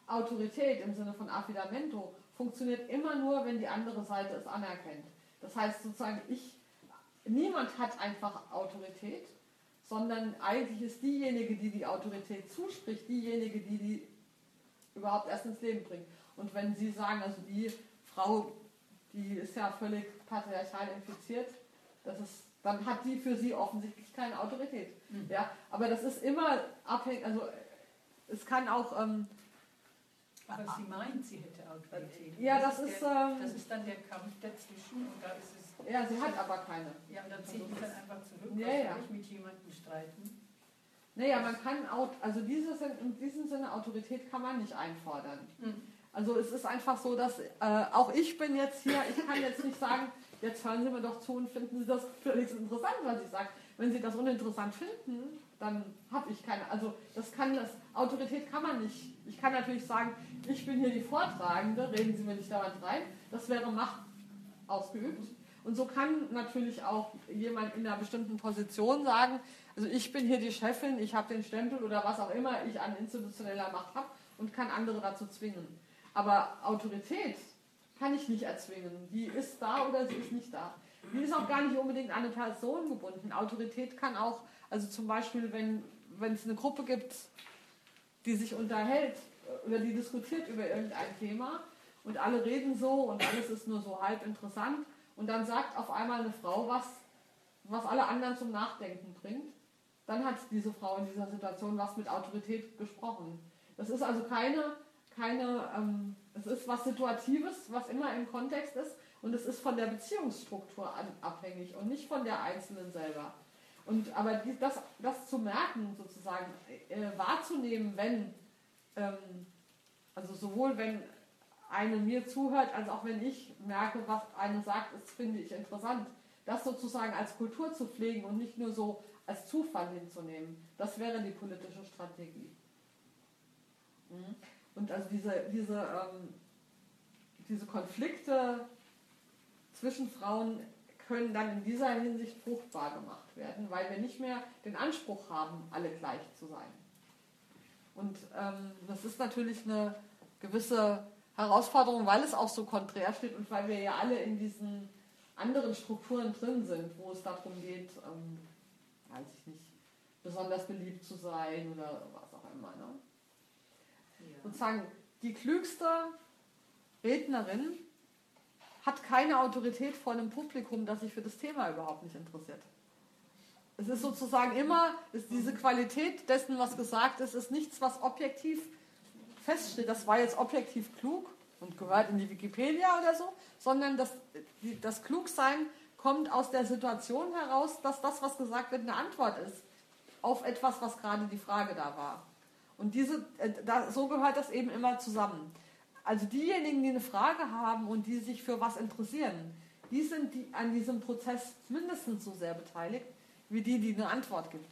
Autorität im Sinne von Affidamento funktioniert immer nur, wenn die andere Seite es anerkennt. Das heißt sozusagen, ich, niemand hat einfach Autorität, sondern eigentlich ist diejenige, die die Autorität zuspricht, diejenige, die die überhaupt erst ins Leben bringt. Und wenn Sie sagen, also die Frau, die ist ja völlig patriarchal infiziert, das ist, dann hat die für Sie offensichtlich keine Autorität. Mhm. Ja, aber das ist immer abhängig, also es kann auch... Ähm, aber sie meint, sie hätte Autorität. Ja, das, das ist... Der, ähm, das ist dann der Kampf dazwischen und da ist es ja, sie hat aber keine. Ja, und dann ziehe ich dann einfach zurück, ja, ja. ich mit jemandem streiten. Naja, man kann auch, also dieses, in diesem Sinne Autorität kann man nicht einfordern. Mhm. Also es ist einfach so, dass äh, auch ich bin jetzt hier, ich kann jetzt nicht sagen, jetzt hören Sie mir doch zu und finden Sie das völlig interessant, was ich sage. Wenn Sie das uninteressant finden, dann habe ich keine, also das kann das, Autorität kann man nicht. Ich kann natürlich sagen, ich bin hier die Vortragende, reden Sie mir nicht dauernd rein. Das wäre Macht ausgeübt. Und so kann natürlich auch jemand in einer bestimmten Position sagen, also ich bin hier die Chefin, ich habe den Stempel oder was auch immer ich an institutioneller Macht habe und kann andere dazu zwingen. Aber Autorität kann ich nicht erzwingen. Die ist da oder sie ist nicht da. Die ist auch gar nicht unbedingt an eine Person gebunden. Autorität kann auch, also zum Beispiel, wenn, es eine Gruppe gibt, die sich unterhält oder die diskutiert über irgendein Thema und alle reden so und alles ist nur so halb interessant, und dann sagt auf einmal eine Frau was, was alle anderen zum Nachdenken bringt, dann hat diese Frau in dieser Situation was mit Autorität gesprochen. Das ist also keine, keine ähm, es ist was Situatives, was immer im Kontext ist und es ist von der Beziehungsstruktur abhängig und nicht von der Einzelnen selber. Und aber die, das, das zu merken, sozusagen, äh, wahrzunehmen, wenn, ähm, also sowohl wenn eine mir zuhört, als auch wenn ich merke, was eine sagt, das finde ich interessant. Das sozusagen als Kultur zu pflegen und nicht nur so als Zufall hinzunehmen, das wäre die politische Strategie. Mhm. Und also diese, diese, ähm, diese Konflikte zwischen Frauen können dann in dieser Hinsicht fruchtbar gemacht werden, weil wir nicht mehr den Anspruch haben, alle gleich zu sein. Und ähm, das ist natürlich eine gewisse Herausforderung, weil es auch so konträr steht und weil wir ja alle in diesen anderen Strukturen drin sind, wo es darum geht, ähm, weiß ich nicht, besonders beliebt zu sein oder was auch immer. Ne? Sozusagen die klügste Rednerin hat keine Autorität vor einem Publikum, das sich für das Thema überhaupt nicht interessiert. Es ist sozusagen immer, ist diese Qualität dessen, was gesagt ist, ist nichts, was objektiv feststeht. Das war jetzt objektiv klug und gehört in die Wikipedia oder so, sondern das, das Klugsein kommt aus der Situation heraus, dass das, was gesagt wird, eine Antwort ist auf etwas, was gerade die Frage da war. Und diese, äh, da, so gehört das eben immer zusammen. Also diejenigen, die eine Frage haben und die sich für was interessieren, die sind die an diesem Prozess mindestens so sehr beteiligt wie die, die eine Antwort gibt.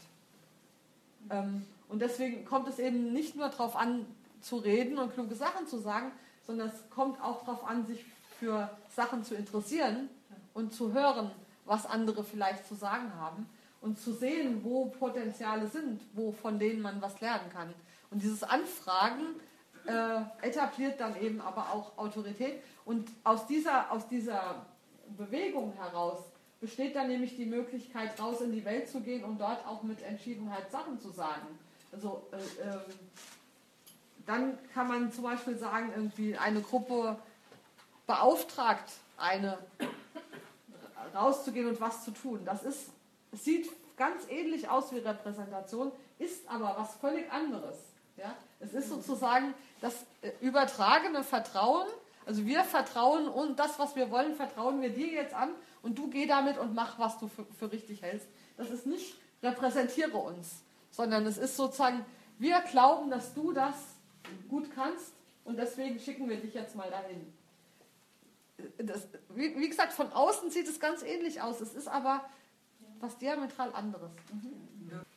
Ähm, und deswegen kommt es eben nicht nur darauf an, zu reden und kluge Sachen zu sagen, sondern es kommt auch darauf an, sich für Sachen zu interessieren und zu hören, was andere vielleicht zu sagen haben und zu sehen, wo Potenziale sind, wo von denen man was lernen kann. Und dieses Anfragen äh, etabliert dann eben aber auch Autorität. Und aus dieser, aus dieser Bewegung heraus besteht dann nämlich die Möglichkeit, raus in die Welt zu gehen und dort auch mit Entschiedenheit Sachen zu sagen. Also äh, äh, dann kann man zum Beispiel sagen, irgendwie eine Gruppe beauftragt eine rauszugehen und was zu tun. Das ist, sieht ganz ähnlich aus wie Repräsentation, ist aber was völlig anderes. Ja? Es ist sozusagen das äh, übertragene Vertrauen, also wir vertrauen und das, was wir wollen, vertrauen wir dir jetzt an und du geh damit und mach, was du für, für richtig hältst. Das ist nicht repräsentiere uns, sondern es ist sozusagen, wir glauben, dass du das gut kannst und deswegen schicken wir dich jetzt mal dahin. Das, wie, wie, gesagt, von außen sieht es ganz ähnlich aus. Es ist aber was diametral anderes. Mhm.